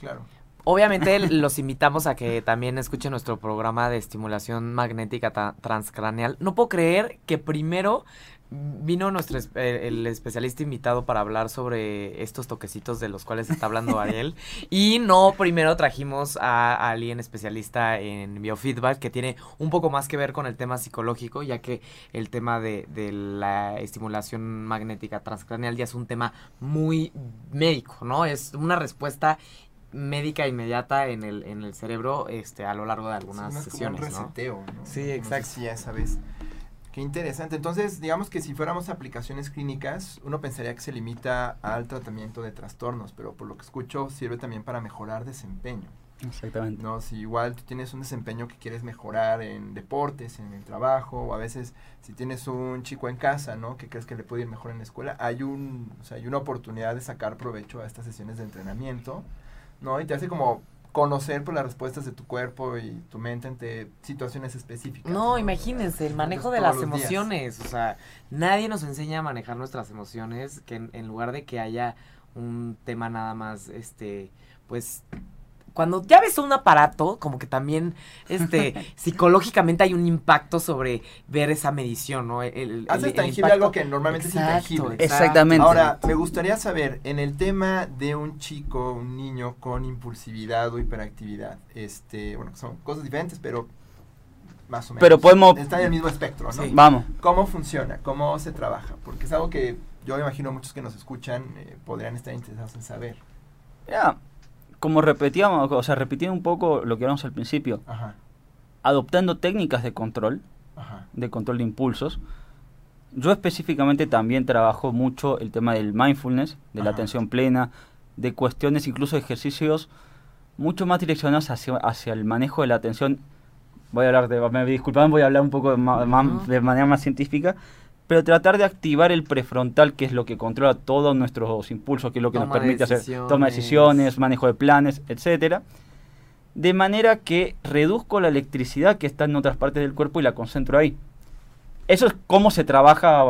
Claro. Obviamente los invitamos a que también escuchen nuestro programa de estimulación magnética transcraneal. No puedo creer que primero vino nuestro es- eh, el especialista invitado para hablar sobre estos toquecitos de los cuales está hablando Ariel y no primero trajimos a alguien especialista en biofeedback que tiene un poco más que ver con el tema psicológico ya que el tema de, de la estimulación magnética transcraneal ya es un tema muy médico, ¿no? Es una respuesta médica inmediata en el, en el cerebro este a lo largo de algunas Sí, no es como sesiones, un reseteo, ¿no? Sí, exacto. esa vez. Qué interesante. Entonces, digamos que si fuéramos aplicaciones clínicas, uno pensaría que se limita al tratamiento de trastornos, pero por lo que escucho sirve también para mejorar desempeño. Exactamente. No, si igual tú tienes un desempeño que quieres mejorar en deportes, en el trabajo, o a veces si tienes un chico en casa, ¿no? Que crees que le puede ir mejor en la escuela, hay un, o sea, hay una oportunidad de sacar provecho a estas sesiones de entrenamiento, ¿no? Y te hace como conocer por las respuestas de tu cuerpo y tu mente ante situaciones específicas. No, imagínense, el manejo de las días. emociones. O sea, nadie nos enseña a manejar nuestras emociones, que en, en lugar de que haya un tema nada más, este, pues, cuando ya ves un aparato, como que también, este, psicológicamente hay un impacto sobre ver esa medición, ¿no? El, el- Haces el tangible impacto- algo que normalmente Exacto, es intangible. Exactamente. Ahora, me gustaría saber, en el tema de un chico, un niño con impulsividad o hiperactividad, este, bueno, son cosas diferentes, pero más o menos. Pero podemos- Está en el mismo espectro, ¿no? Sí. Vamos. ¿Cómo funciona? ¿Cómo se trabaja? Porque es algo que yo me imagino muchos que nos escuchan eh, podrían estar interesados en saber. Ya, como repetíamos, o sea, repitiendo un poco lo que hablamos al principio, Ajá, adoptando técnicas de control, ajá. de control de impulsos. Yo específicamente también trabajo mucho el tema del mindfulness, de la atención plena, de cuestiones, incluso de ejercicios mucho más direccionados hacia, hacia el manejo de la atención. Voy a hablar de, me disculpan, voy a hablar un poco ma- ma- de manera más científica, pero tratar de activar el prefrontal, que es lo que controla todos nuestros impulsos, que es lo que nos permite hacer toma de decisiones, manejo de planes, etcétera de manera que reduzco la electricidad que está en otras partes del cuerpo y la concentro ahí. Eso es cómo se trabaja,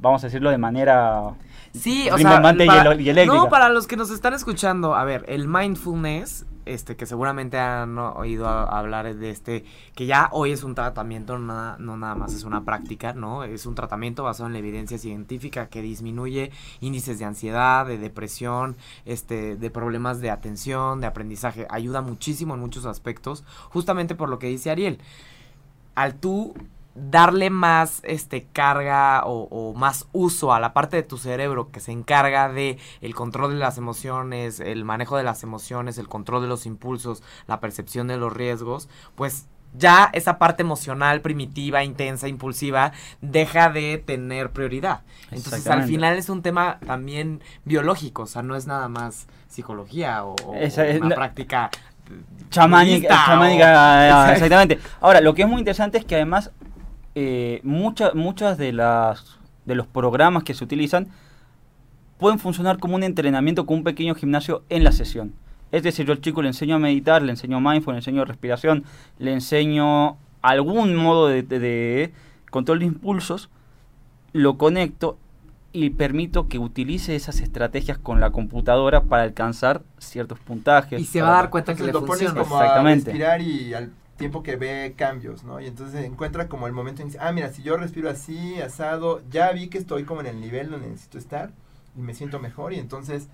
vamos a decirlo de manera... Sí, o sea, y eléctrica. no, para los que nos están escuchando, a ver, el mindfulness, este, que seguramente han oído hablar de este, que ya hoy es un tratamiento, no no nada más es una práctica, ¿no? Es un tratamiento basado en la evidencia científica que disminuye índices de ansiedad, de depresión, este, de problemas de atención, de aprendizaje, ayuda muchísimo en muchos aspectos, justamente por lo que dice Ariel. Al tú darle más este carga o, o más uso a la parte de tu cerebro que se encarga de el control de las emociones, el manejo de las emociones, el control de los impulsos, la percepción de los riesgos, pues ya esa parte emocional primitiva, intensa, impulsiva deja de tener prioridad. Entonces al final es un tema también biológico, o sea, no es nada más psicología o, o Esa es una práctica Chamánica, exactamente. Ahora, lo que es muy interesante es que además eh, mucha- muchas de las de los programas que se utilizan pueden funcionar como un entrenamiento, como un pequeño gimnasio en la sesión. Es decir, yo al chico le enseño a meditar, le enseño mindfulness, le enseño respiración, le enseño algún modo de, de- de control de impulsos, lo conecto y permito que utilice esas estrategias con la computadora para alcanzar ciertos puntajes. y se va a dar cuenta que le lo pones como a respirar y al tiempo que ve cambios, ¿no? Y entonces encuentra como el momento en que dice, ah, mira, si yo respiro así, asado, ya vi que estoy como en el nivel donde necesito estar y me siento mejor y entonces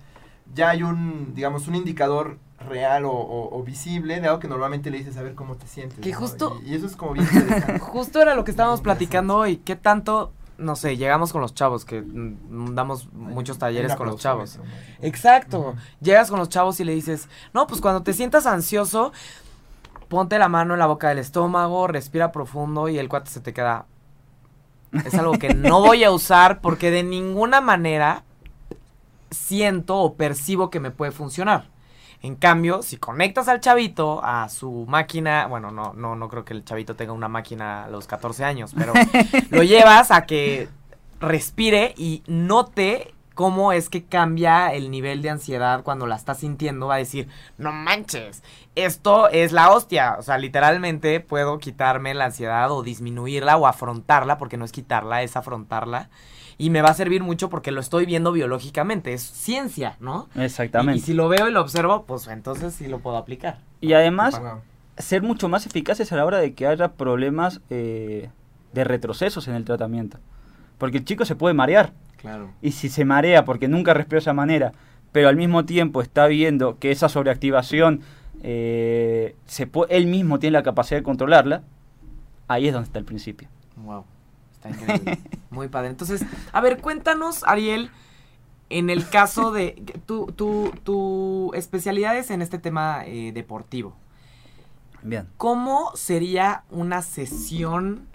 ya hay un, digamos, un indicador real o, o- o visible de algo que normalmente le dices a ver cómo te sientes. Que ¿no? justo- Y, y eso es como bien. Justo era lo que estábamos platicando hoy. ¿Qué tanto, no sé, llegamos con los chavos, que mm, damos muchos talleres con los chavos? Exacto. Llegas con los chavos y le dices, no, pues cuando te sientas ansioso, ponte la mano en la boca del estómago, respira profundo y el cuate se te queda. Es algo que no voy a usar porque de ninguna manera siento o percibo que me puede funcionar. En cambio, si conectas al chavito a su máquina, bueno, no, no, no creo que el chavito tenga una máquina a los 14 años, pero lo llevas a que respire y note cómo es que cambia el nivel de ansiedad cuando la está sintiendo. Va a decir, no manches, esto es la hostia. O sea, literalmente puedo quitarme la ansiedad o disminuirla o afrontarla, porque no es quitarla, es afrontarla. Y me va a servir mucho porque lo estoy viendo biológicamente, es ciencia, ¿no? Exactamente. y si lo veo y lo observo, pues entonces sí lo puedo aplicar. Y además, ser mucho más eficaces a la hora de que haya problemas eh, de retrocesos en el tratamiento. Porque el chico se puede marear. Claro. Y si se marea porque nunca respiró de esa manera, pero al mismo tiempo está viendo que esa sobreactivación, eh, se él mismo tiene la capacidad de controlarla, ahí es donde está el principio. Wow, está increíble. Muy padre. Entonces, a ver, cuéntanos, Ariel, en el caso de tu, tu, tu especialidad es en este tema eh, deportivo. Bien. ¿Cómo sería una sesión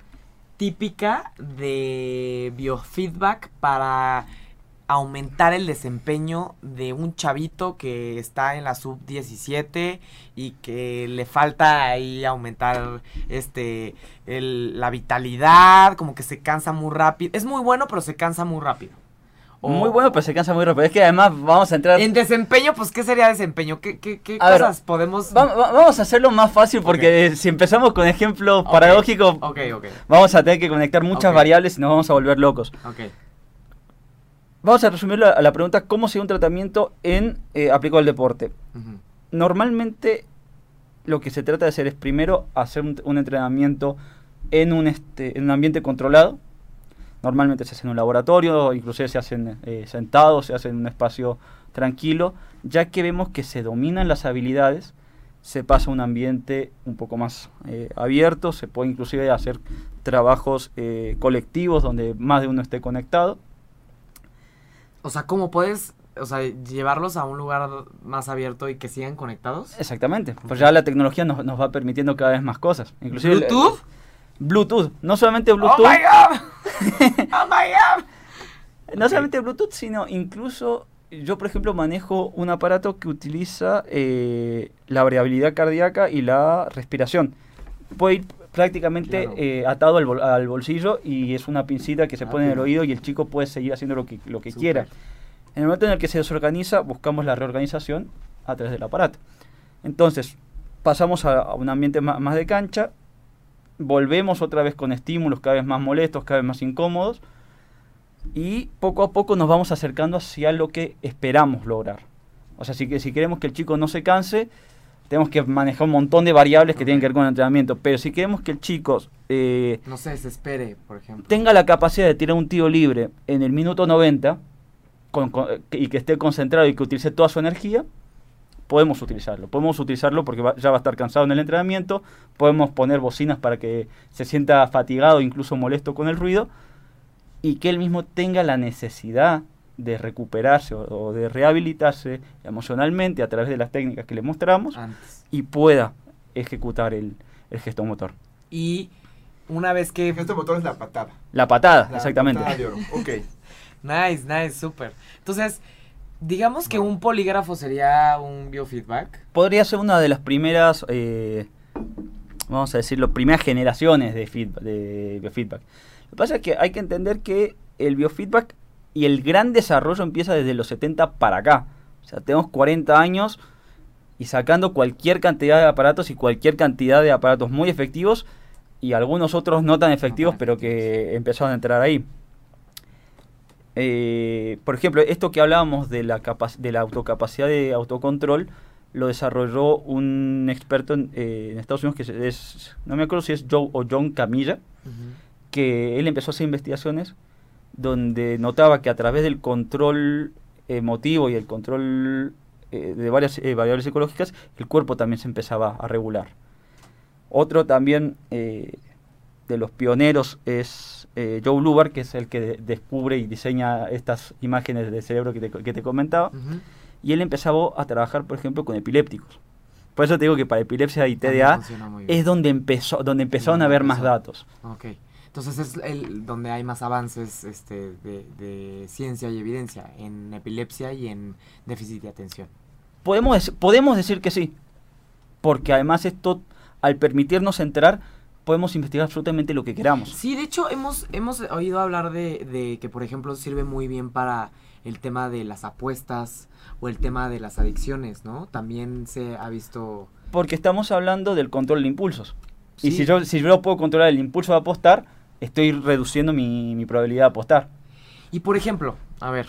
típica de biofeedback para aumentar el desempeño de un chavito que está en la sub 17 y que le falta ahí aumentar este el- la vitalidad, como que se cansa muy rápido. Es muy bueno, pero se cansa muy rápido. O- Muy bueno, pero se cansa muy rápido. Es que además vamos a entrar... En desempeño, pues, ¿qué sería desempeño? ¿Qué, qué, qué A ver, cosas podemos...? Va- va- vamos a hacerlo más fácil porque si empezamos con ejemplos Ok. paradójicos, Ok, ok, vamos a tener que conectar muchas variables y nos vamos a volver locos. ok. Vamos a resumirlo a la pregunta, ¿cómo sería un tratamiento en eh, aplicado al deporte? Normalmente lo que se trata de hacer es primero hacer un, un entrenamiento en un, este, en un ambiente controlado. Normalmente se hace en un laboratorio, inclusive se hacen eh, sentados, se hace en un espacio tranquilo, ya que vemos que se dominan las habilidades, se pasa a un ambiente un poco más eh, abierto, se puede inclusive hacer trabajos eh, colectivos donde más de uno esté conectado. O sea, ¿cómo puedes o sea, llevarlos a un lugar más abierto y que sigan conectados? Exactamente, pues ya la tecnología nos, nos va permitiendo cada vez más cosas. Inclusive el- ¿Bluetooth? Bluetooth, no solamente ¡Oh, Bluetooth. my God! ¡Oh, my God! No solamente Bluetooth, sino incluso yo, por ejemplo, manejo un aparato que utiliza eh, la variabilidad cardíaca y la respiración. Puede ir prácticamente Claro. eh, atado al, bol- al bolsillo y es una pincita que se Ah, pone en el oído y el chico puede seguir haciendo lo que, lo que quiera. En el momento en el que se desorganiza, buscamos la reorganización a través del aparato. Entonces, pasamos a, a un ambiente ma- más de cancha, volvemos otra vez con estímulos cada vez más molestos, cada vez más incómodos, y poco a poco nos vamos acercando hacia lo que esperamos lograr. O sea, si, que- si queremos que el chico no se canse, tenemos que manejar un montón de variables que tienen que ver con el entrenamiento. Pero si queremos que el chico eh, No se desespere, por ejemplo. tenga la capacidad de tirar un tiro libre en el minuto 90 con- con- eh, y que esté concentrado y que utilice toda su energía, podemos utilizarlo. Podemos utilizarlo porque va- ya va a estar cansado en el entrenamiento, podemos poner bocinas para que se sienta fatigado, incluso molesto con el ruido, y que él mismo tenga la necesidad de recuperarse o, o de rehabilitarse emocionalmente a través de las técnicas que le mostramos Antes. y pueda ejecutar el, el gesto motor. Y una vez que... El gesto motor es la patada. La patada, La exactamente. patada de oro. Ok. Nice, nice, súper. Entonces, digamos que un polígrafo sería un biofeedback. podría ser una de las primeras, eh, vamos a decirlo, primeras generaciones de, feedback, de biofeedback. Lo que pasa es que hay que entender que el biofeedback y el gran desarrollo empieza desde los 70 para acá. O sea, tenemos 40 años y sacando cualquier cantidad de aparatos y cualquier cantidad de aparatos muy efectivos y algunos otros no tan efectivos, pero que empezaron a entrar ahí. Eh, por ejemplo, esto que hablábamos de la, de la autocapacidad de autocontrol, lo desarrolló un experto en, eh, en Estados Unidos que es, es- no me acuerdo si es Joe o John Camilla, que él empezó a hacer investigaciones donde notaba que a través del control emotivo y el control eh, de varias eh, variables psicológicas, el cuerpo también se empezaba a regular. Otro también eh, de los pioneros es Joe Lubar, que es el que de- descubre y diseña estas imágenes del cerebro que te, que te comentaba. Ujú. Y él empezaba a trabajar, por ejemplo, con epilépticos. Por eso te digo que para epilepsia y TDA es donde empezó, donde empezaron a ver más datos. Ok. Entonces es el donde hay más avances este, de, de ciencia y evidencia, en epilepsia y en déficit de atención. Podemos, podemos decir que sí, porque además esto, al permitirnos entrar, podemos investigar absolutamente lo que queramos. Sí, de hecho hemos, hemos oído hablar de, de que, por ejemplo, sirve muy bien para el tema de las apuestas o el tema de las adicciones, ¿no? También se ha visto... Porque estamos hablando del control de impulsos. Y si yo, si yo puedo controlar el impulso de apostar, estoy reduciendo mi, mi probabilidad de apostar. Y por ejemplo, a ver,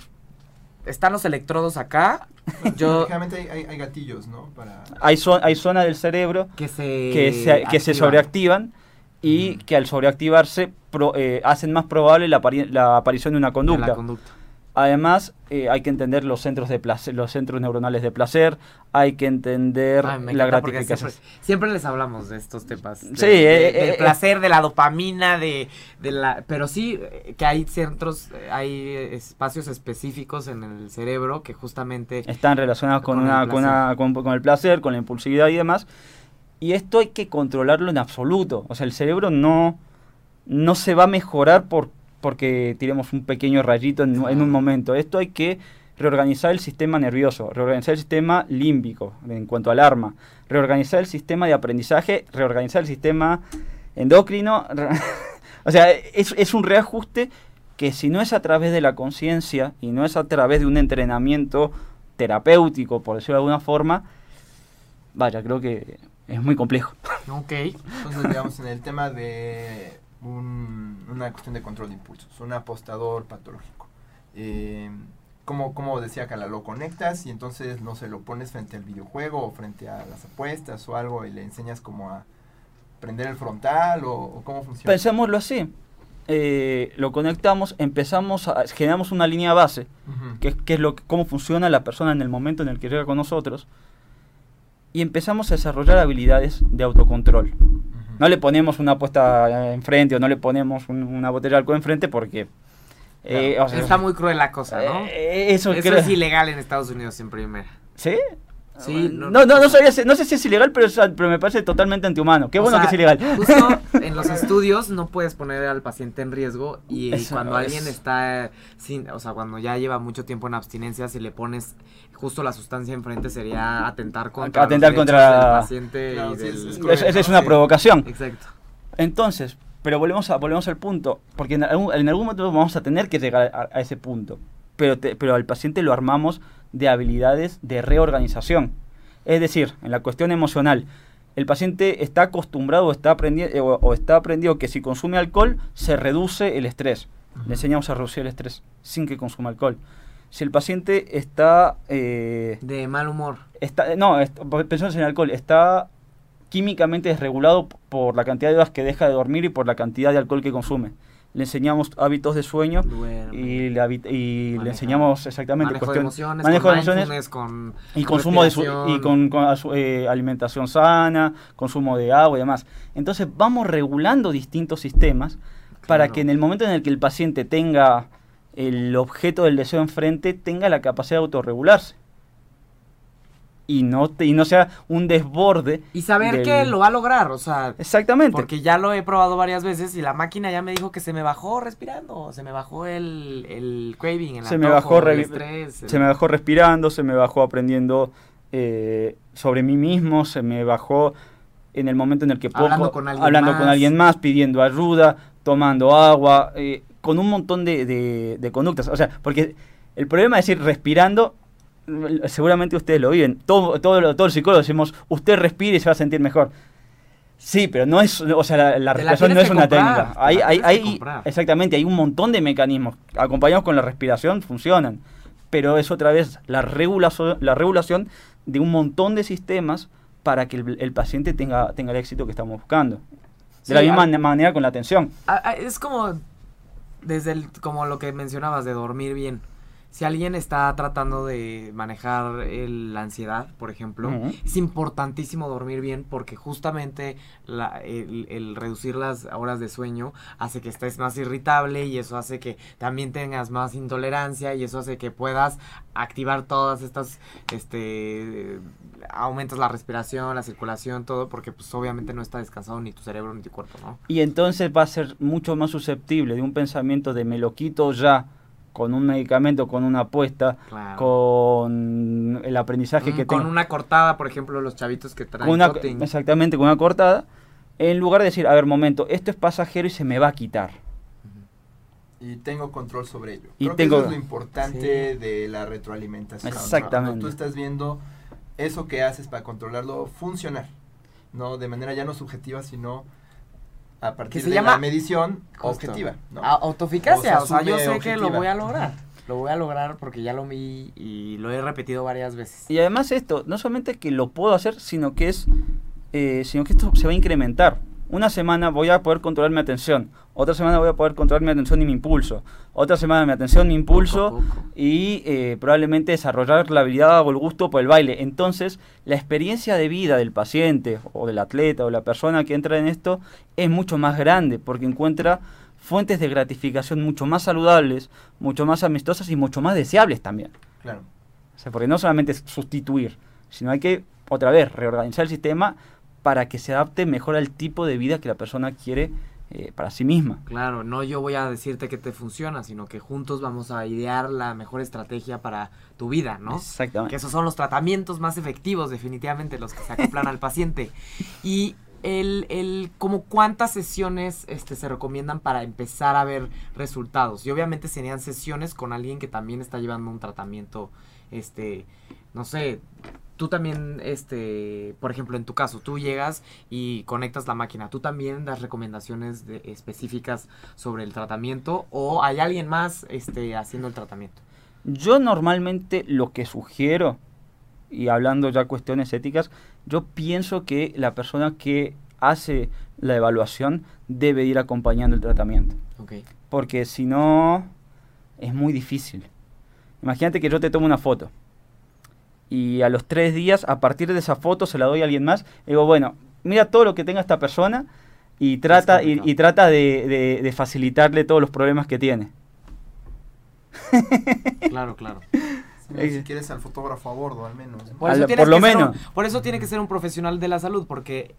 están los electrodos acá, yo... Hay, hay- hay gatillos, ¿no? Para... Hay, zo- hay zonas del cerebro que se... que se, que se activan. sobreactivan y que al sobreactivarse pro- eh, hacen más probable la, apari- la aparición de una conducta. la conducta. Además, eh, hay que entender los centros de placer, los centros neuronales de placer, hay que entender Ay, la gratificación. Siempre, siempre les hablamos de estos temas. de- Sí, de- eh, del eh, placer, de la dopamina, de, de la... Pero sí, eh, que hay centros, eh, hay espacios específicos en el cerebro que justamente... Están relacionados con, Con el una, con, una- con- con el placer, con la impulsividad y demás. Y esto hay que controlarlo en absoluto. O sea, el cerebro no, no se va a mejorar por, porque tiremos un pequeño rayito en, en un momento. Esto hay que reorganizar el sistema nervioso, reorganizar el sistema límbico en cuanto al arma, reorganizar el sistema de aprendizaje, reorganizar el sistema endocrino. o sea, es, es un reajuste que si no es a través de la conciencia y no es a través de un entrenamiento terapéutico, por decirlo de alguna forma, vaya, creo que es muy complejo. Ok. Entonces, digamos, en el tema de un- una cuestión de control de impulsos, un apostador patológico. eh, como, como decía Cala, lo conectas y entonces, no sé, lo pones frente al videojuego o frente a las apuestas o algo y le enseñas como a prender el frontal o, o cómo funciona. Pensémoslo así. Eh, lo conectamos, empezamos a generamos una línea base, Ujú. que, es- que es lo que- cómo funciona la persona en el momento en el que llega con nosotros, y empezamos a desarrollar habilidades de autocontrol. No le ponemos una apuesta eh, enfrente o no le ponemos un- una botella de alcohol enfrente porque... eh, o sea, Está muy cruel la cosa, ¿no? eh, eso Eso creo- es ilegal en Estados Unidos en primera. ¿Sí? Sí, no, no- no, no, sabía si- no sé si es ilegal, pero, es- pero me parece totalmente antihumano. Qué bueno sea, que es ilegal. Justo en los estudios no puedes poner al paciente en riesgo y Eso cuando es. alguien está sin, o sea, cuando ya lleva mucho tiempo en abstinencia, si le pones justo la sustancia enfrente sería atentar contra Atentar contra- del paciente Claro, y sí, del es- una Sí. provocación. Exacto. Entonces, pero volvemos, a, volvemos al punto, porque en algún, en algún momento vamos a tener que llegar a, a ese punto, pero, te- pero al paciente lo armamos de habilidades de reorganización. Es decir, en la cuestión emocional, el paciente está acostumbrado o está, aprendi- o, o está aprendido que si consume alcohol se reduce el estrés. Le enseñamos a reducir el estrés sin que consuma alcohol. Si el paciente está... eh, De mal humor. está no, est- pensemos en alcohol, está químicamente desregulado por la cantidad de horas que deja de dormir y por la cantidad de alcohol que consume. Le enseñamos hábitos de sueño Duerme. y le, y le enseñamos exactamente manejo de cuestión- emociones, manejo con de emociones con y consumo de su- y con, eh, alimentación sana, consumo de agua y demás. Entonces vamos regulando distintos sistemas para que en el momento en el que el paciente tenga el objeto del deseo enfrente, tenga la capacidad de autorregularse. Y no, te- y no sea un desborde. Y saber del- que lo va a lograr, o sea, Exactamente. porque ya lo he probado varias veces y la máquina ya me dijo que se me bajó respirando, se me bajó el, el craving, el Se me bajó el estrés. se me bajó respirando, se me bajó aprendiendo eh, sobre mí mismo, se me bajó en el momento en el que puedo Hablando co- con alguien hablando más. con alguien más, pidiendo ayuda, tomando agua, eh, con un montón de, de- de conductas. O sea, porque el problema es decir respirando, seguramente ustedes lo viven, todo, todo, todo el psicólogo decimos, usted respire y se va a sentir mejor. Sí, pero no es, o sea, la, respiración no es una comprar, técnica. Hay, hay, exactamente, hay un montón de mecanismos. Acompañados con la respiración, funcionan. Pero es otra vez la regulación, la regulación de un montón de sistemas para que el, el paciente tenga, tenga el éxito que estamos buscando. De Sí, la misma hay- manera con la atención. Ah, ah, es como desde el, como lo que mencionabas de dormir bien. Si alguien está tratando de manejar el- la ansiedad, por ejemplo, es importantísimo dormir bien porque justamente la- el, el reducir las horas de sueño hace que estés más irritable y eso hace que también tengas más intolerancia y eso hace que puedas activar todas estas, este, aumentas la respiración, la circulación, todo porque pues obviamente no está descansado ni tu cerebro ni tu cuerpo, ¿no? Y entonces va a ser mucho más susceptible de un pensamiento de me lo quito ya con un medicamento, con una apuesta, Claro. con el aprendizaje Mm, que con tengo. una cortada, por ejemplo, los chavitos que traen con una, exactamente, con una cortada, en lugar de decir, a ver, momento, esto es pasajero y se me va a quitar. y tengo control sobre ello. Y Creo tengo- que eso es lo importante Sí. de la retroalimentación. Exactamente. Tú estás viendo eso que haces para controlarlo funcionar, no de manera ya no subjetiva, sino a partir se de llama- la medición Justo. objetiva. ¿no? A- autoeficacia, O o sea, yo sé que lo voy a lograr. Lo voy a lograr porque ya lo vi y lo he repetido varias veces. Y además esto, no solamente que lo puedo hacer, sino que es, eh, sino que esto se va a incrementar. Una semana voy a poder controlar mi atención, otra semana voy a poder controlar mi atención y mi impulso, otra semana mi atención, mi impulso Poco a poco. y eh, probablemente desarrollar la habilidad o el gusto por el baile. Entonces, la experiencia de vida del paciente o del atleta o la persona que entra en esto es mucho más grande porque encuentra fuentes de gratificación mucho más saludables, mucho más amistosas y mucho más deseables también. Claro. O sea, porque no solamente es sustituir, sino hay que, otra vez, reorganizar el sistema para que se adapte mejor al tipo de vida que la persona quiere eh, para sí misma. Claro, no yo voy a decirte que te funciona, sino que juntos vamos a idear la mejor estrategia para tu vida, ¿no? Que Exactamente. esos son los tratamientos más efectivos, definitivamente, los que se acoplan al paciente. Y el, el, como cuántas sesiones este, se recomiendan para empezar a ver resultados. Y obviamente serían sesiones con alguien que también está llevando un tratamiento, este, no sé, tú también, este, por ejemplo, en tu caso, tú llegas y conectas la máquina, tú también das recomendaciones de- específicas sobre el tratamiento o hay alguien más, este, haciendo el tratamiento. Yo normalmente lo que sugiero, y hablando ya cuestiones éticas, yo pienso que la persona que hace la evaluación debe ir acompañando el tratamiento. Porque si no, es muy difícil. Imagínate que yo te tomo una foto y a los tres días, a partir de esa foto, se la doy a alguien más. Digo, bueno, mira todo lo que tenga esta persona y trata, y, trata de, facilitarle todos los problemas que tiene. Claro, claro. si quieres al fotógrafo a bordo, al menos. Por lo menos. por eso tiene que ser un profesional de la salud, porque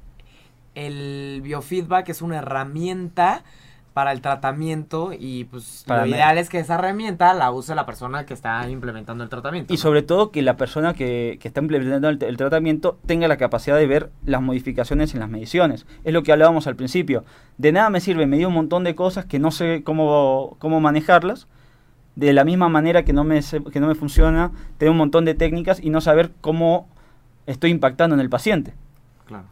el biofeedback es una herramienta para el tratamiento y pues lo ideal es que esa herramienta la use la persona que está implementando el tratamiento. Y sobre todo que la persona que, está implementando el, tratamiento tenga la capacidad de ver las modificaciones en las mediciones. Es lo que hablábamos al principio. De nada me sirve medir un montón de cosas que no sé cómo, cómo manejarlas. De la misma manera que no, me, que no me funciona tener un montón de técnicas y no saber cómo estoy impactando en el paciente. Claro.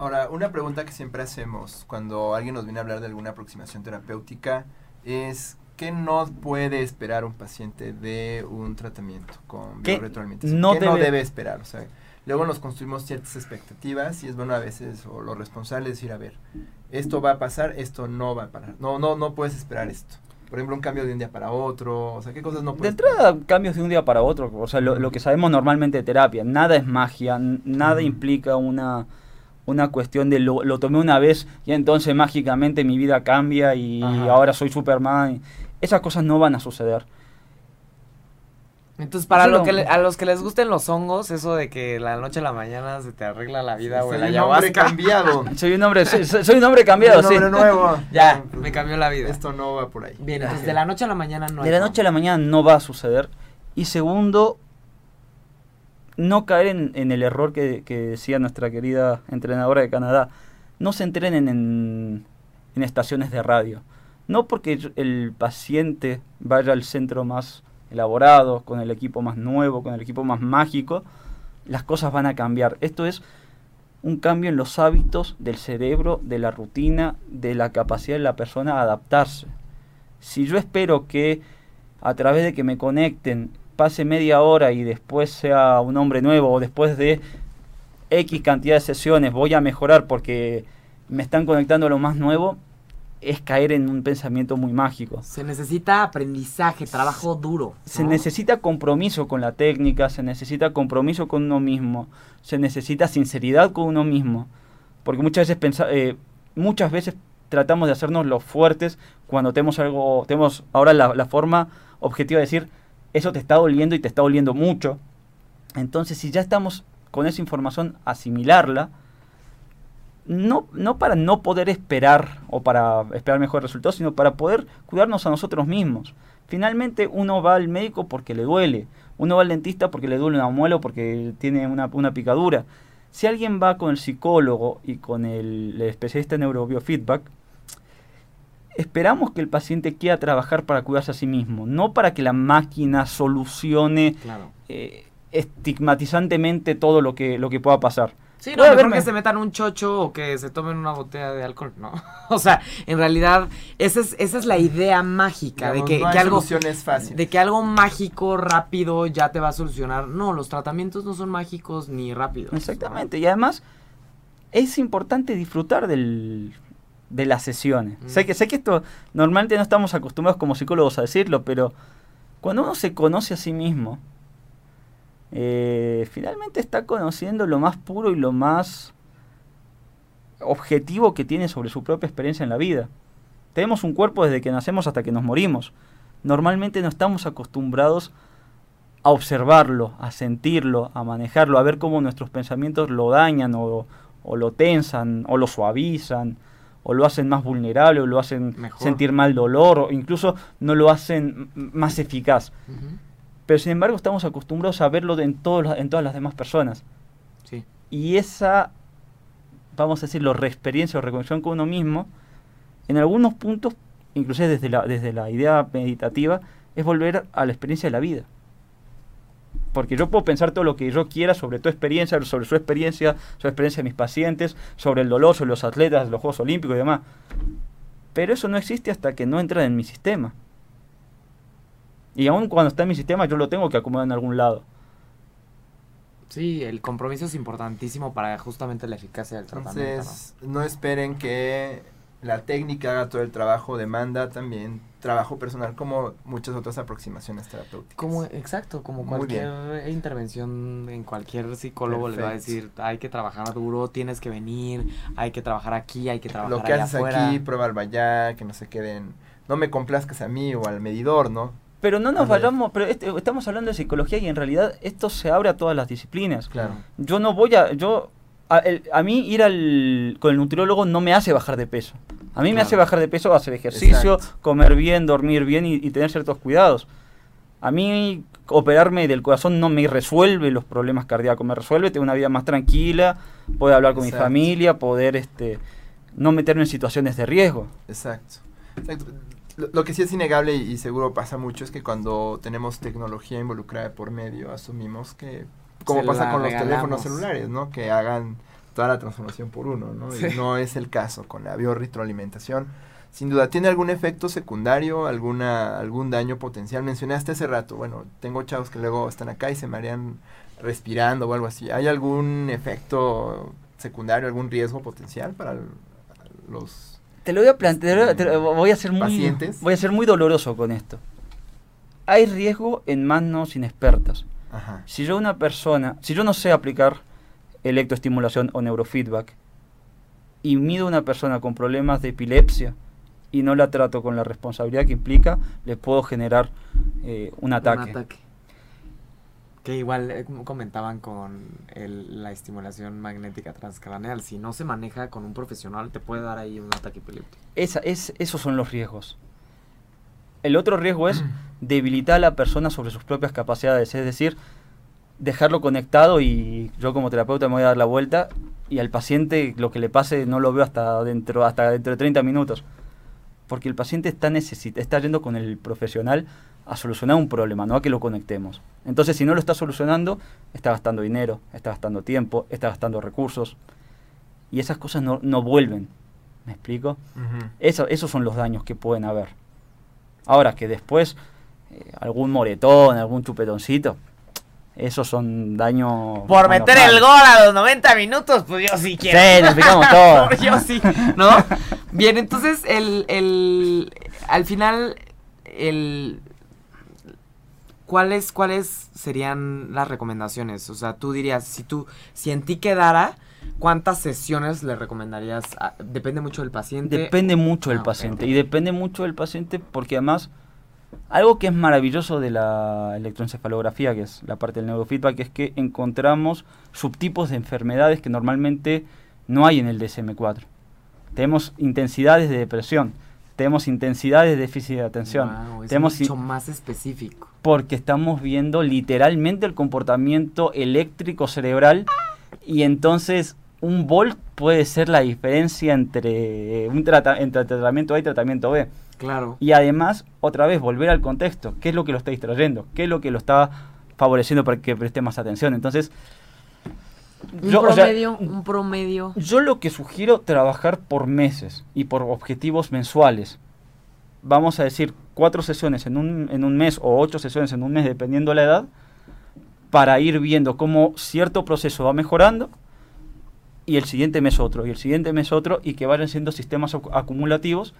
Ahora, una pregunta que siempre hacemos cuando alguien nos viene a hablar de alguna aproximación terapéutica es ¿qué no puede esperar un paciente de un tratamiento con retroalimentación? No ¿Qué debe... no debe esperar? O sea, luego nos construimos ciertas expectativas y es bueno a veces o lo responsable decir, a ver, esto va a pasar, esto no va a pasar. No, no, no puedes esperar esto. Por ejemplo, un cambio de un día para otro, o sea, ¿qué cosas no puedes De entrada, cambios de un día para otro, o sea, lo, que sabemos normalmente de terapia, nada es magia, nada implica una una cuestión de lo, tomé una vez y entonces mágicamente mi vida cambia y ahora soy Superman. Esas cosas no van a suceder. Entonces, para lo que a los que les gusten los hongos, eso de que la noche a la mañana se te arregla la vida o el ayahuasca. cambiado. soy un hombre, soy, un hombre cambiado, soy un hombre nuevo. ya, me cambió la vida. Esto no va por ahí. Bien, entonces de la noche a la mañana no. De la noche a la mañana no va a suceder. Y segundo, no caer en, el error que, decía nuestra querida entrenadora de Canadá. No se entrenen en, estaciones de radio. No porque el paciente vaya al centro más elaborado, con el equipo más nuevo, con el equipo más mágico, las cosas van a cambiar. Esto es un cambio en los hábitos del cerebro, de la rutina, de la capacidad de la persona a adaptarse. Si yo espero que a través de que me conecten pase media hora y después sea un hombre nuevo o después de X cantidad de sesiones voy a mejorar porque me están conectando a lo más nuevo, es caer en un pensamiento muy mágico. Se necesita aprendizaje, trabajo duro. Se necesita compromiso con la técnica, se necesita compromiso con uno mismo, se necesita sinceridad con uno mismo. Porque muchas veces, pensa, eh, muchas veces tratamos de hacernos los fuertes cuando tenemos algo, tenemos ahora la, la forma objetiva de decir, eso te está doliendo y te está doliendo mucho. Entonces, si ya estamos con esa información, asimilarla, no, no para no poder esperar o para esperar mejores resultados, sino para poder cuidarnos a nosotros mismos. Finalmente uno va al médico porque le duele, uno va al dentista porque le duele una muela o porque tiene una, una picadura. Si alguien va con el psicólogo y con el, especialista en neurobiofeedback, esperamos que el paciente quiera trabajar para cuidarse a sí mismo, no para que la máquina solucione eh, estigmatizantemente todo lo que, lo que pueda pasar. Sí, no, mejor que se metan un chocho o que se tomen una botella de alcohol, ¿no? o sea, en realidad, esa es, esa es la idea mágica de que, no algo de que algo mágico, rápido, ya te va a solucionar. No, los tratamientos no son mágicos ni rápidos. Exactamente, y además es importante disfrutar del, de las sesiones. Mm. Sé, que, sé que esto normalmente no estamos acostumbrados como psicólogos a decirlo, pero cuando uno se conoce a sí mismo, eh, finalmente está conociendo lo más puro y lo más objetivo que tiene sobre su propia experiencia en la vida. Tenemos un cuerpo desde que nacemos hasta que nos morimos. Normalmente no estamos acostumbrados a observarlo, a sentirlo, a manejarlo, a ver cómo nuestros pensamientos lo dañan o, o lo tensan o lo suavizan o lo hacen más vulnerable, o lo hacen sentir mal dolor, o incluso no lo hacen más eficaz. Pero sin embargo estamos acostumbrados a verlo en, todos, en todas las demás personas. Y esa, vamos a decirlo, reexperiencia o reconexión con uno mismo, en algunos puntos, inclusive desde la, desde la idea meditativa, es volver a la experiencia de la vida porque yo puedo pensar todo lo que yo quiera sobre tu experiencia, sobre su experiencia, sobre la experiencia de mis pacientes, sobre el dolor, sobre los atletas, los Juegos Olímpicos y demás. Pero eso no existe hasta que no entra en mi sistema. Y aún cuando está en mi sistema, yo lo tengo que acomodar en algún lado. Sí, el compromiso es importantísimo para justamente la eficacia del tratamiento. Entonces, no esperen que la técnica haga todo el trabajo, demanda también trabajo personal como muchas otras aproximaciones terapéuticas. Como, exacto, como Muy cualquier intervención en cualquier psicólogo le va a Perfecto. decir, hay que trabajar duro, tienes que venir, hay que trabajar aquí, hay que trabajar Lo que allá haces afuera. aquí, prueba allá, que no se queden, no me complazcas a mí o al medidor, ¿no? Pero no nos vayamos, pero este- estamos hablando de psicología y en realidad esto se abre a todas las disciplinas. Claro. Yo no voy a, yo, a, el- a mí ir al, con el nutriólogo no me hace bajar de peso. A mí me hace bajar de peso hacer ejercicio, Exacto. comer bien, dormir bien y, y tener ciertos cuidados. A mí operarme del corazón no me resuelve los problemas cardíacos, me resuelve tener una vida más tranquila, poder hablar con Exacto. mi familia, poder este, no meterme en situaciones de riesgo. Exacto. Exacto. Lo, lo que sí es innegable y, y seguro pasa mucho es que cuando tenemos tecnología involucrada por medio, asumimos que, como pasa con los regalamos. teléfonos celulares, ¿no? Que hagan toda la transformación por uno, ¿no? Sí. Y no es el caso con la biorretroalimentación. Sin duda, ¿tiene algún efecto secundario, alguna, algún daño potencial? Mencionaste hace rato, bueno, tengo chavos que luego están acá y se marean respirando o algo así. ¿Hay algún efecto secundario, algún riesgo potencial para el- los Te lo voy a plantear, te lo- voy a ser muy Pacientes. voy a ser muy doloroso con esto. Hay riesgo en manos inexpertas. Ajá. Si yo una persona, si yo no sé aplicar electroestimulación o neurofeedback y mido a una persona con problemas de epilepsia y no la trato con la responsabilidad que implica, le puedo generar eh, un ataque. Un ataque. Que igual eh, comentaban con el- la estimulación magnética transcraneal. Si no se maneja con un profesional, te puede dar ahí un ataque epiléptico. Esa, es, esos son los riesgos. El otro riesgo es debilitar a la persona sobre sus propias capacidades, es decir, dejarlo conectado y yo como terapeuta me voy a dar la vuelta y al paciente lo que le pase no lo veo hasta dentro, hasta dentro de 30 minutos. Porque el paciente está, necesita, está yendo con el profesional a solucionar un problema, no a que lo conectemos. Entonces, si no lo está solucionando, está gastando dinero, está gastando tiempo, está gastando recursos. Y esas cosas no, no vuelven. ¿Me explico? Eso, esos son los daños que pueden haber. Ahora que después eh, algún moretón, algún chupetoncito, esos son daños. Por meter el gol a los 90 minutos, pues yo sí quiero. Sí, nos picamos todos. yo sí, ¿no? Bien, entonces el, el al final el ¿cuáles cuáles serían las recomendaciones? O sea, tú dirías si tú si en ti quedara ¿cuántas sesiones le recomendarías? a- depende mucho del paciente. Depende mucho del Ah, paciente. Y depende mucho del paciente porque además, algo que es maravilloso de la electroencefalografía, que es la parte del neurofeedback, es que encontramos subtipos de enfermedades que normalmente no hay en el DSM-4. Tenemos intensidades de depresión, tenemos intensidades de déficit de atención, Wow, es tenemos mucho más específico. porque estamos viendo literalmente el comportamiento eléctrico cerebral y entonces un volt puede ser la diferencia entre un trata- entre tratamiento A y tratamiento B. Claro. Y además, otra vez, volver al contexto. ¿Qué es lo que lo está distrayendo? ¿Qué es lo que lo está favoreciendo para que preste más atención? Entonces, Un yo, o sea, promedio, un promedio. yo lo que sugiero trabajar por meses y por objetivos mensuales. Vamos a decir cuatro sesiones en un, en un mes o ocho sesiones en un mes, dependiendo la edad, para ir viendo cómo cierto proceso va mejorando y el siguiente mes otro, y el siguiente mes otro, y que vayan siendo sistemas acu- acumulativos,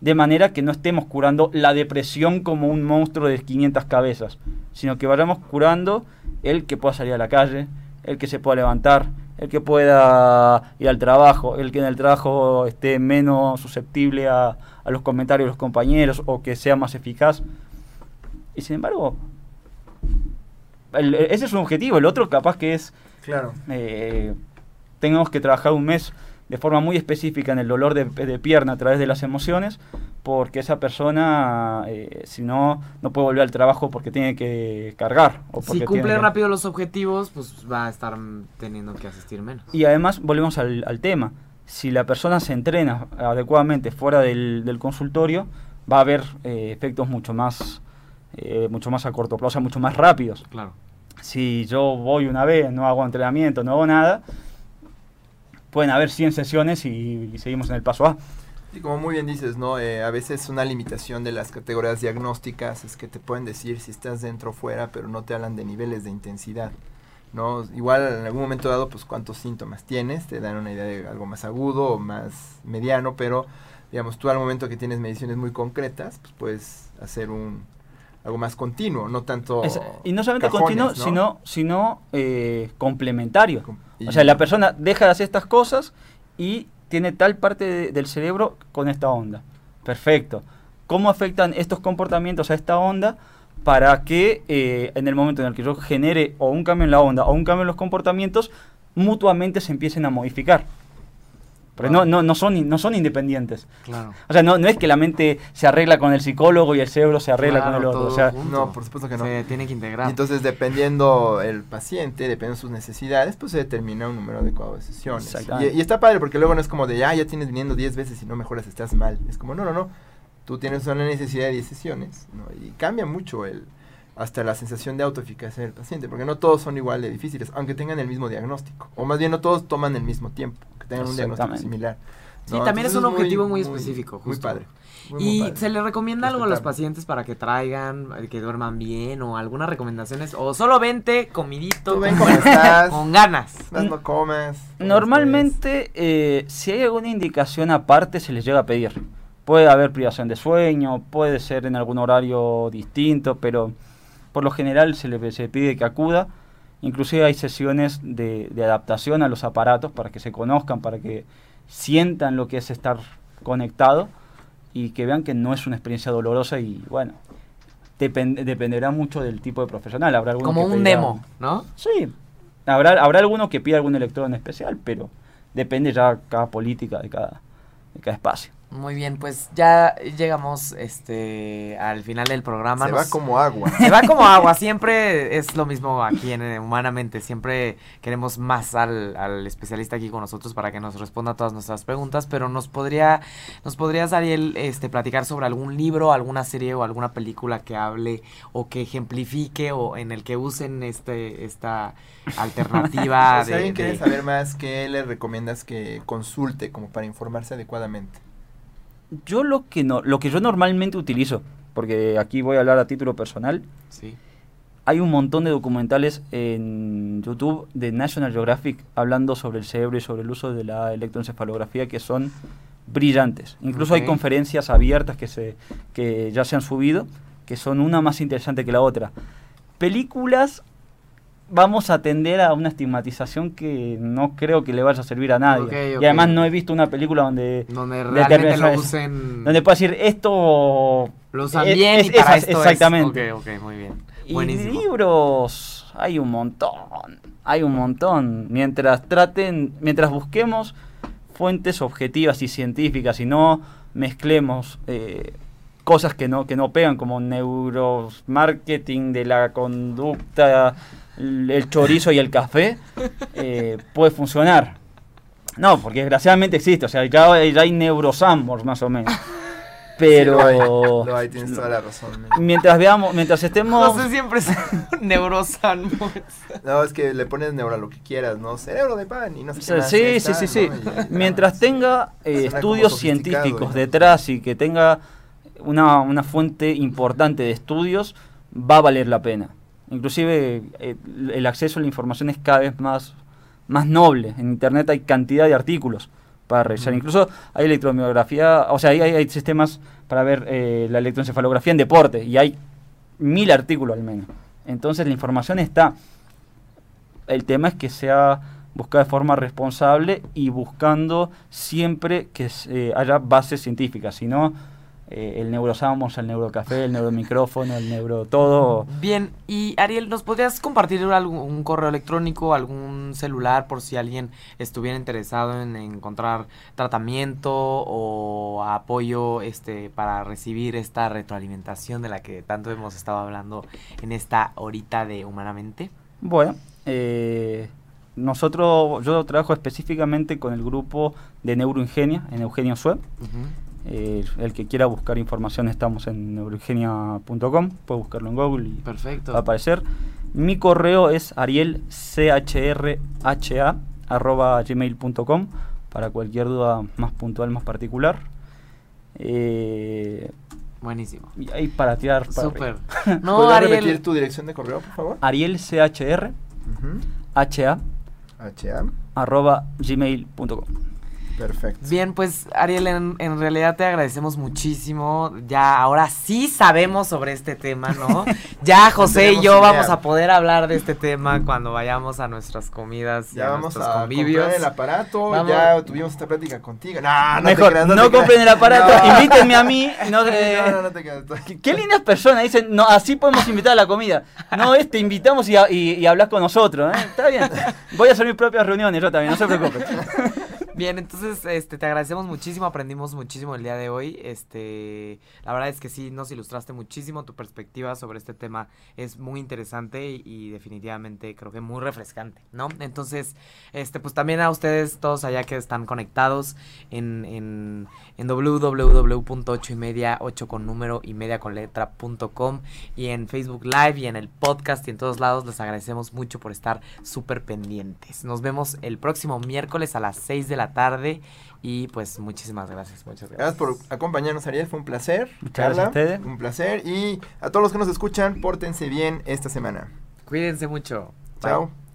de manera que no estemos curando la depresión como un monstruo de 500 cabezas, sino que vayamos curando el que pueda salir a la calle, el que se pueda levantar, el que pueda ir al trabajo, el que en el trabajo esté menos susceptible a los comentarios de los compañeros o que sea más eficaz. Y sin embargo, el- ese es un objetivo, el otro capaz que es Claro. eh, tenemos que trabajar un mes de forma muy específica en el dolor de, de pierna a través de las emociones, porque esa persona, eh, si no, no puede volver al trabajo porque tiene que cargar. O porque Si cumple tiene que- rápido los objetivos, pues va a estar teniendo que asistir menos. Y además, volvemos al, al tema, si la persona se entrena adecuadamente fuera del, del consultorio, va a haber eh, efectos mucho más, eh, mucho más a corto plazo, o sea, mucho más rápidos. Claro. Si yo voy una vez, no hago entrenamiento, no hago nada, pueden haber 100 sesiones y, seguimos en el paso A. Como muy bien dices, ¿no? Eh, a veces una limitación de las categorías diagnósticas es que te pueden decir si estás dentro o fuera, pero no te hablan de niveles de intensidad. ¿no? Igual en algún momento dado, pues cuántos síntomas tienes, te dan una idea de algo más agudo o más mediano, pero digamos, tú al momento que tienes mediciones muy concretas, pues puedes hacer un algo más continuo, no tanto... Es- y no solamente cajones, continuo, ¿no? sino, sino eh, complementario. Com- O y- sea, la persona deja de hacer estas cosas y tiene tal parte de- del cerebro con esta onda. Perfecto. ¿Cómo afectan estos comportamientos a esta onda para que eh, en el momento en el que yo genere o un cambio en la onda o un cambio en los comportamientos, mutuamente se empiecen a modificar? Porque no, no, no, son, no son independientes. Claro. O sea, no, no es que la mente se arregla con el psicólogo y el cerebro se arregla Claro, con el otro. O sea. No, por supuesto que no. Se tiene que Y integrar. entonces, dependiendo el paciente, dependiendo de sus necesidades, pues se determina un número adecuado de sesiones. Y está padre porque luego no es como de, ah, ya tienes viniendo 10 veces y no mejoras, estás mal. Es como, no, no, no. Tú tienes una necesidad de 10 sesiones, ¿no? Y cambia mucho el hasta la sensación de autoeficacia del paciente, porque no todos son igual de difíciles, aunque tengan el mismo diagnóstico. O más bien, no todos toman el mismo tiempo, que tengan un diagnóstico similar. Sí, ¿no? también es un objetivo muy específico, Muy justo. padre. muy, muy Y padre. se le recomienda algo a los pacientes para que traigan, eh, que duerman bien o algunas recomendaciones o solo vente comidito, Tú ven con, cómo estás. con ganas. No comas Normalmente, eh, si hay alguna indicación aparte, se les llega a pedir. Puede haber privación de sueño, puede ser en algún horario distinto, pero por lo general se le se pide que acuda. Inclusive hay sesiones de, de adaptación a los aparatos para que se conozcan, para que sientan lo que es estar conectado y que vean que no es una experiencia dolorosa y bueno, depen- dependerá mucho del tipo de profesional. Habrá Como que un pedirá- demo, ¿no? Sí, habrá, habrá alguno que pida algún electrodo en especial, pero depende ya cada política de cada, de cada espacio. Muy bien, pues ya llegamos este al final del programa. Se Nos- va como agua. Se va como agua, siempre es lo mismo aquí en Humanamente, siempre queremos más al, al especialista aquí con nosotros para que nos responda a todas nuestras preguntas, pero nos podría, nos podrías Ariel este platicar sobre algún libro, alguna serie o alguna película que hable o que ejemplifique o en el que usen este esta alternativa si de, alguien quiere saber más, ¿qué le recomiendas que consulte como para informarse adecuadamente? Yo lo que no, lo que yo normalmente utilizo, porque aquí voy a hablar a título personal, Sí. hay un montón de documentales en YouTube de National Geographic hablando sobre el cerebro y sobre el uso de la electroencefalografía que son brillantes. Incluso hay Ok. conferencias abiertas que se que ya se han subido, que son una más interesante que la otra. Películas vamos a tender a una estigmatización que no creo que le vaya a servir a nadie. Y además no he visto una película donde Donde de- realmente lo usen donde pueda decir esto lo usan es- bien es- y para es- esto exactamente. es. Muy bien. Y Buenísimo. libros hay un montón, hay un montón. Mientras traten, mientras busquemos fuentes objetivas y científicas y no mezclemos eh, cosas que no que no pegan como neuromarketing de la conducta, el, chorizo y el café, eh, puede funcionar. No, porque desgraciadamente existe, o sea, ya, ya hay neurosambors más o menos. Pero Sí, lo hay, lo hay, tienes toda la razón. mientras veamos, mientras estemos José siempre es neurosan. No, es que le pones neuro a lo que quieras, ¿no? Cerebro de pan y no sé qué Sí, más, sí, sí, sí. ¿no? Y Mientras tenga eh, estudios científicos ¿no? detrás y que tenga una, una fuente importante de estudios, va a valer la pena. Inclusive eh, el acceso a la información es cada vez más, más noble. En Internet hay cantidad de artículos para revisar. Incluso hay electromiografía, o sea, hay, hay- hay sistemas para ver eh, la electroencefalografía en deporte y hay mil artículos al menos. Entonces la información está. El tema es que sea buscada de forma responsable y buscando siempre que eh, haya bases científicas, si no eh, el neurosamos, el neurocafé, el neuromicrófono, el neuro todo. Bien, y Ariel, ¿nos podrías compartir algún correo electrónico, algún celular por si alguien estuviera interesado en encontrar tratamiento o apoyo este para recibir esta retroalimentación de la que tanto hemos estado hablando en esta horita de Humanamente? Bueno, eh, nosotros, yo trabajo específicamente con el grupo de Neuroingenia en Eugenio Sue. Eh, el que quiera buscar información estamos en neuroingenia.com, puede buscarlo en Google y Perfecto. va a aparecer. Mi correo es arielchrha@gmail.com para cualquier duda más puntual, más particular. Eh, Buenísimo. y ahí para tirar para Súper. No, ¿Podrías Ariel. repetir tu dirección de correo, por favor? Ariel CHR Ujú. HA HA. arroba gmail.com. Perfecto. Bien, pues Ariel, en, en realidad te agradecemos muchísimo. Ya ahora sí sabemos sobre este tema, ¿no? Ya José y yo idea. vamos a poder hablar de este tema cuando vayamos a nuestras comidas y Ya a vamos nuestros a convivios. comprar el aparato, Vamos. ya tuvimos esta plática contigo. No, no te Mejor, creas, no, te creas. compren el aparato, No. invítenme a mí. No, eh, No, no, no te creas. ¿Qué, qué lindas personas dicen, no, así podemos invitar a la comida. No, es, te invitamos y, a- y, y hablas con nosotros, ¿eh? Está bien. Voy a hacer mis propias reuniones yo también, no se preocupen. Bien, entonces este te agradecemos muchísimo, aprendimos muchísimo el día de hoy. Este, la verdad es que sí nos ilustraste muchísimo, tu perspectiva sobre este tema es muy interesante y, definitivamente creo que muy refrescante, ¿no? Entonces, este pues también a ustedes todos allá que están conectados en en, en www.8 y media 8 con número y media con letra punto com y en Facebook Live y en el podcast y en todos lados les agradecemos mucho por estar súper pendientes. Nos vemos el próximo miércoles a las 6 de la tarde y pues muchísimas gracias, muchas Gracias gracias. por acompañarnos, Ariel. Fue un placer. Muchas Carla, gracias a ustedes. Un placer. Y a todos los que nos escuchan, pórtense bien esta semana. Cuídense mucho. Bye. Chao.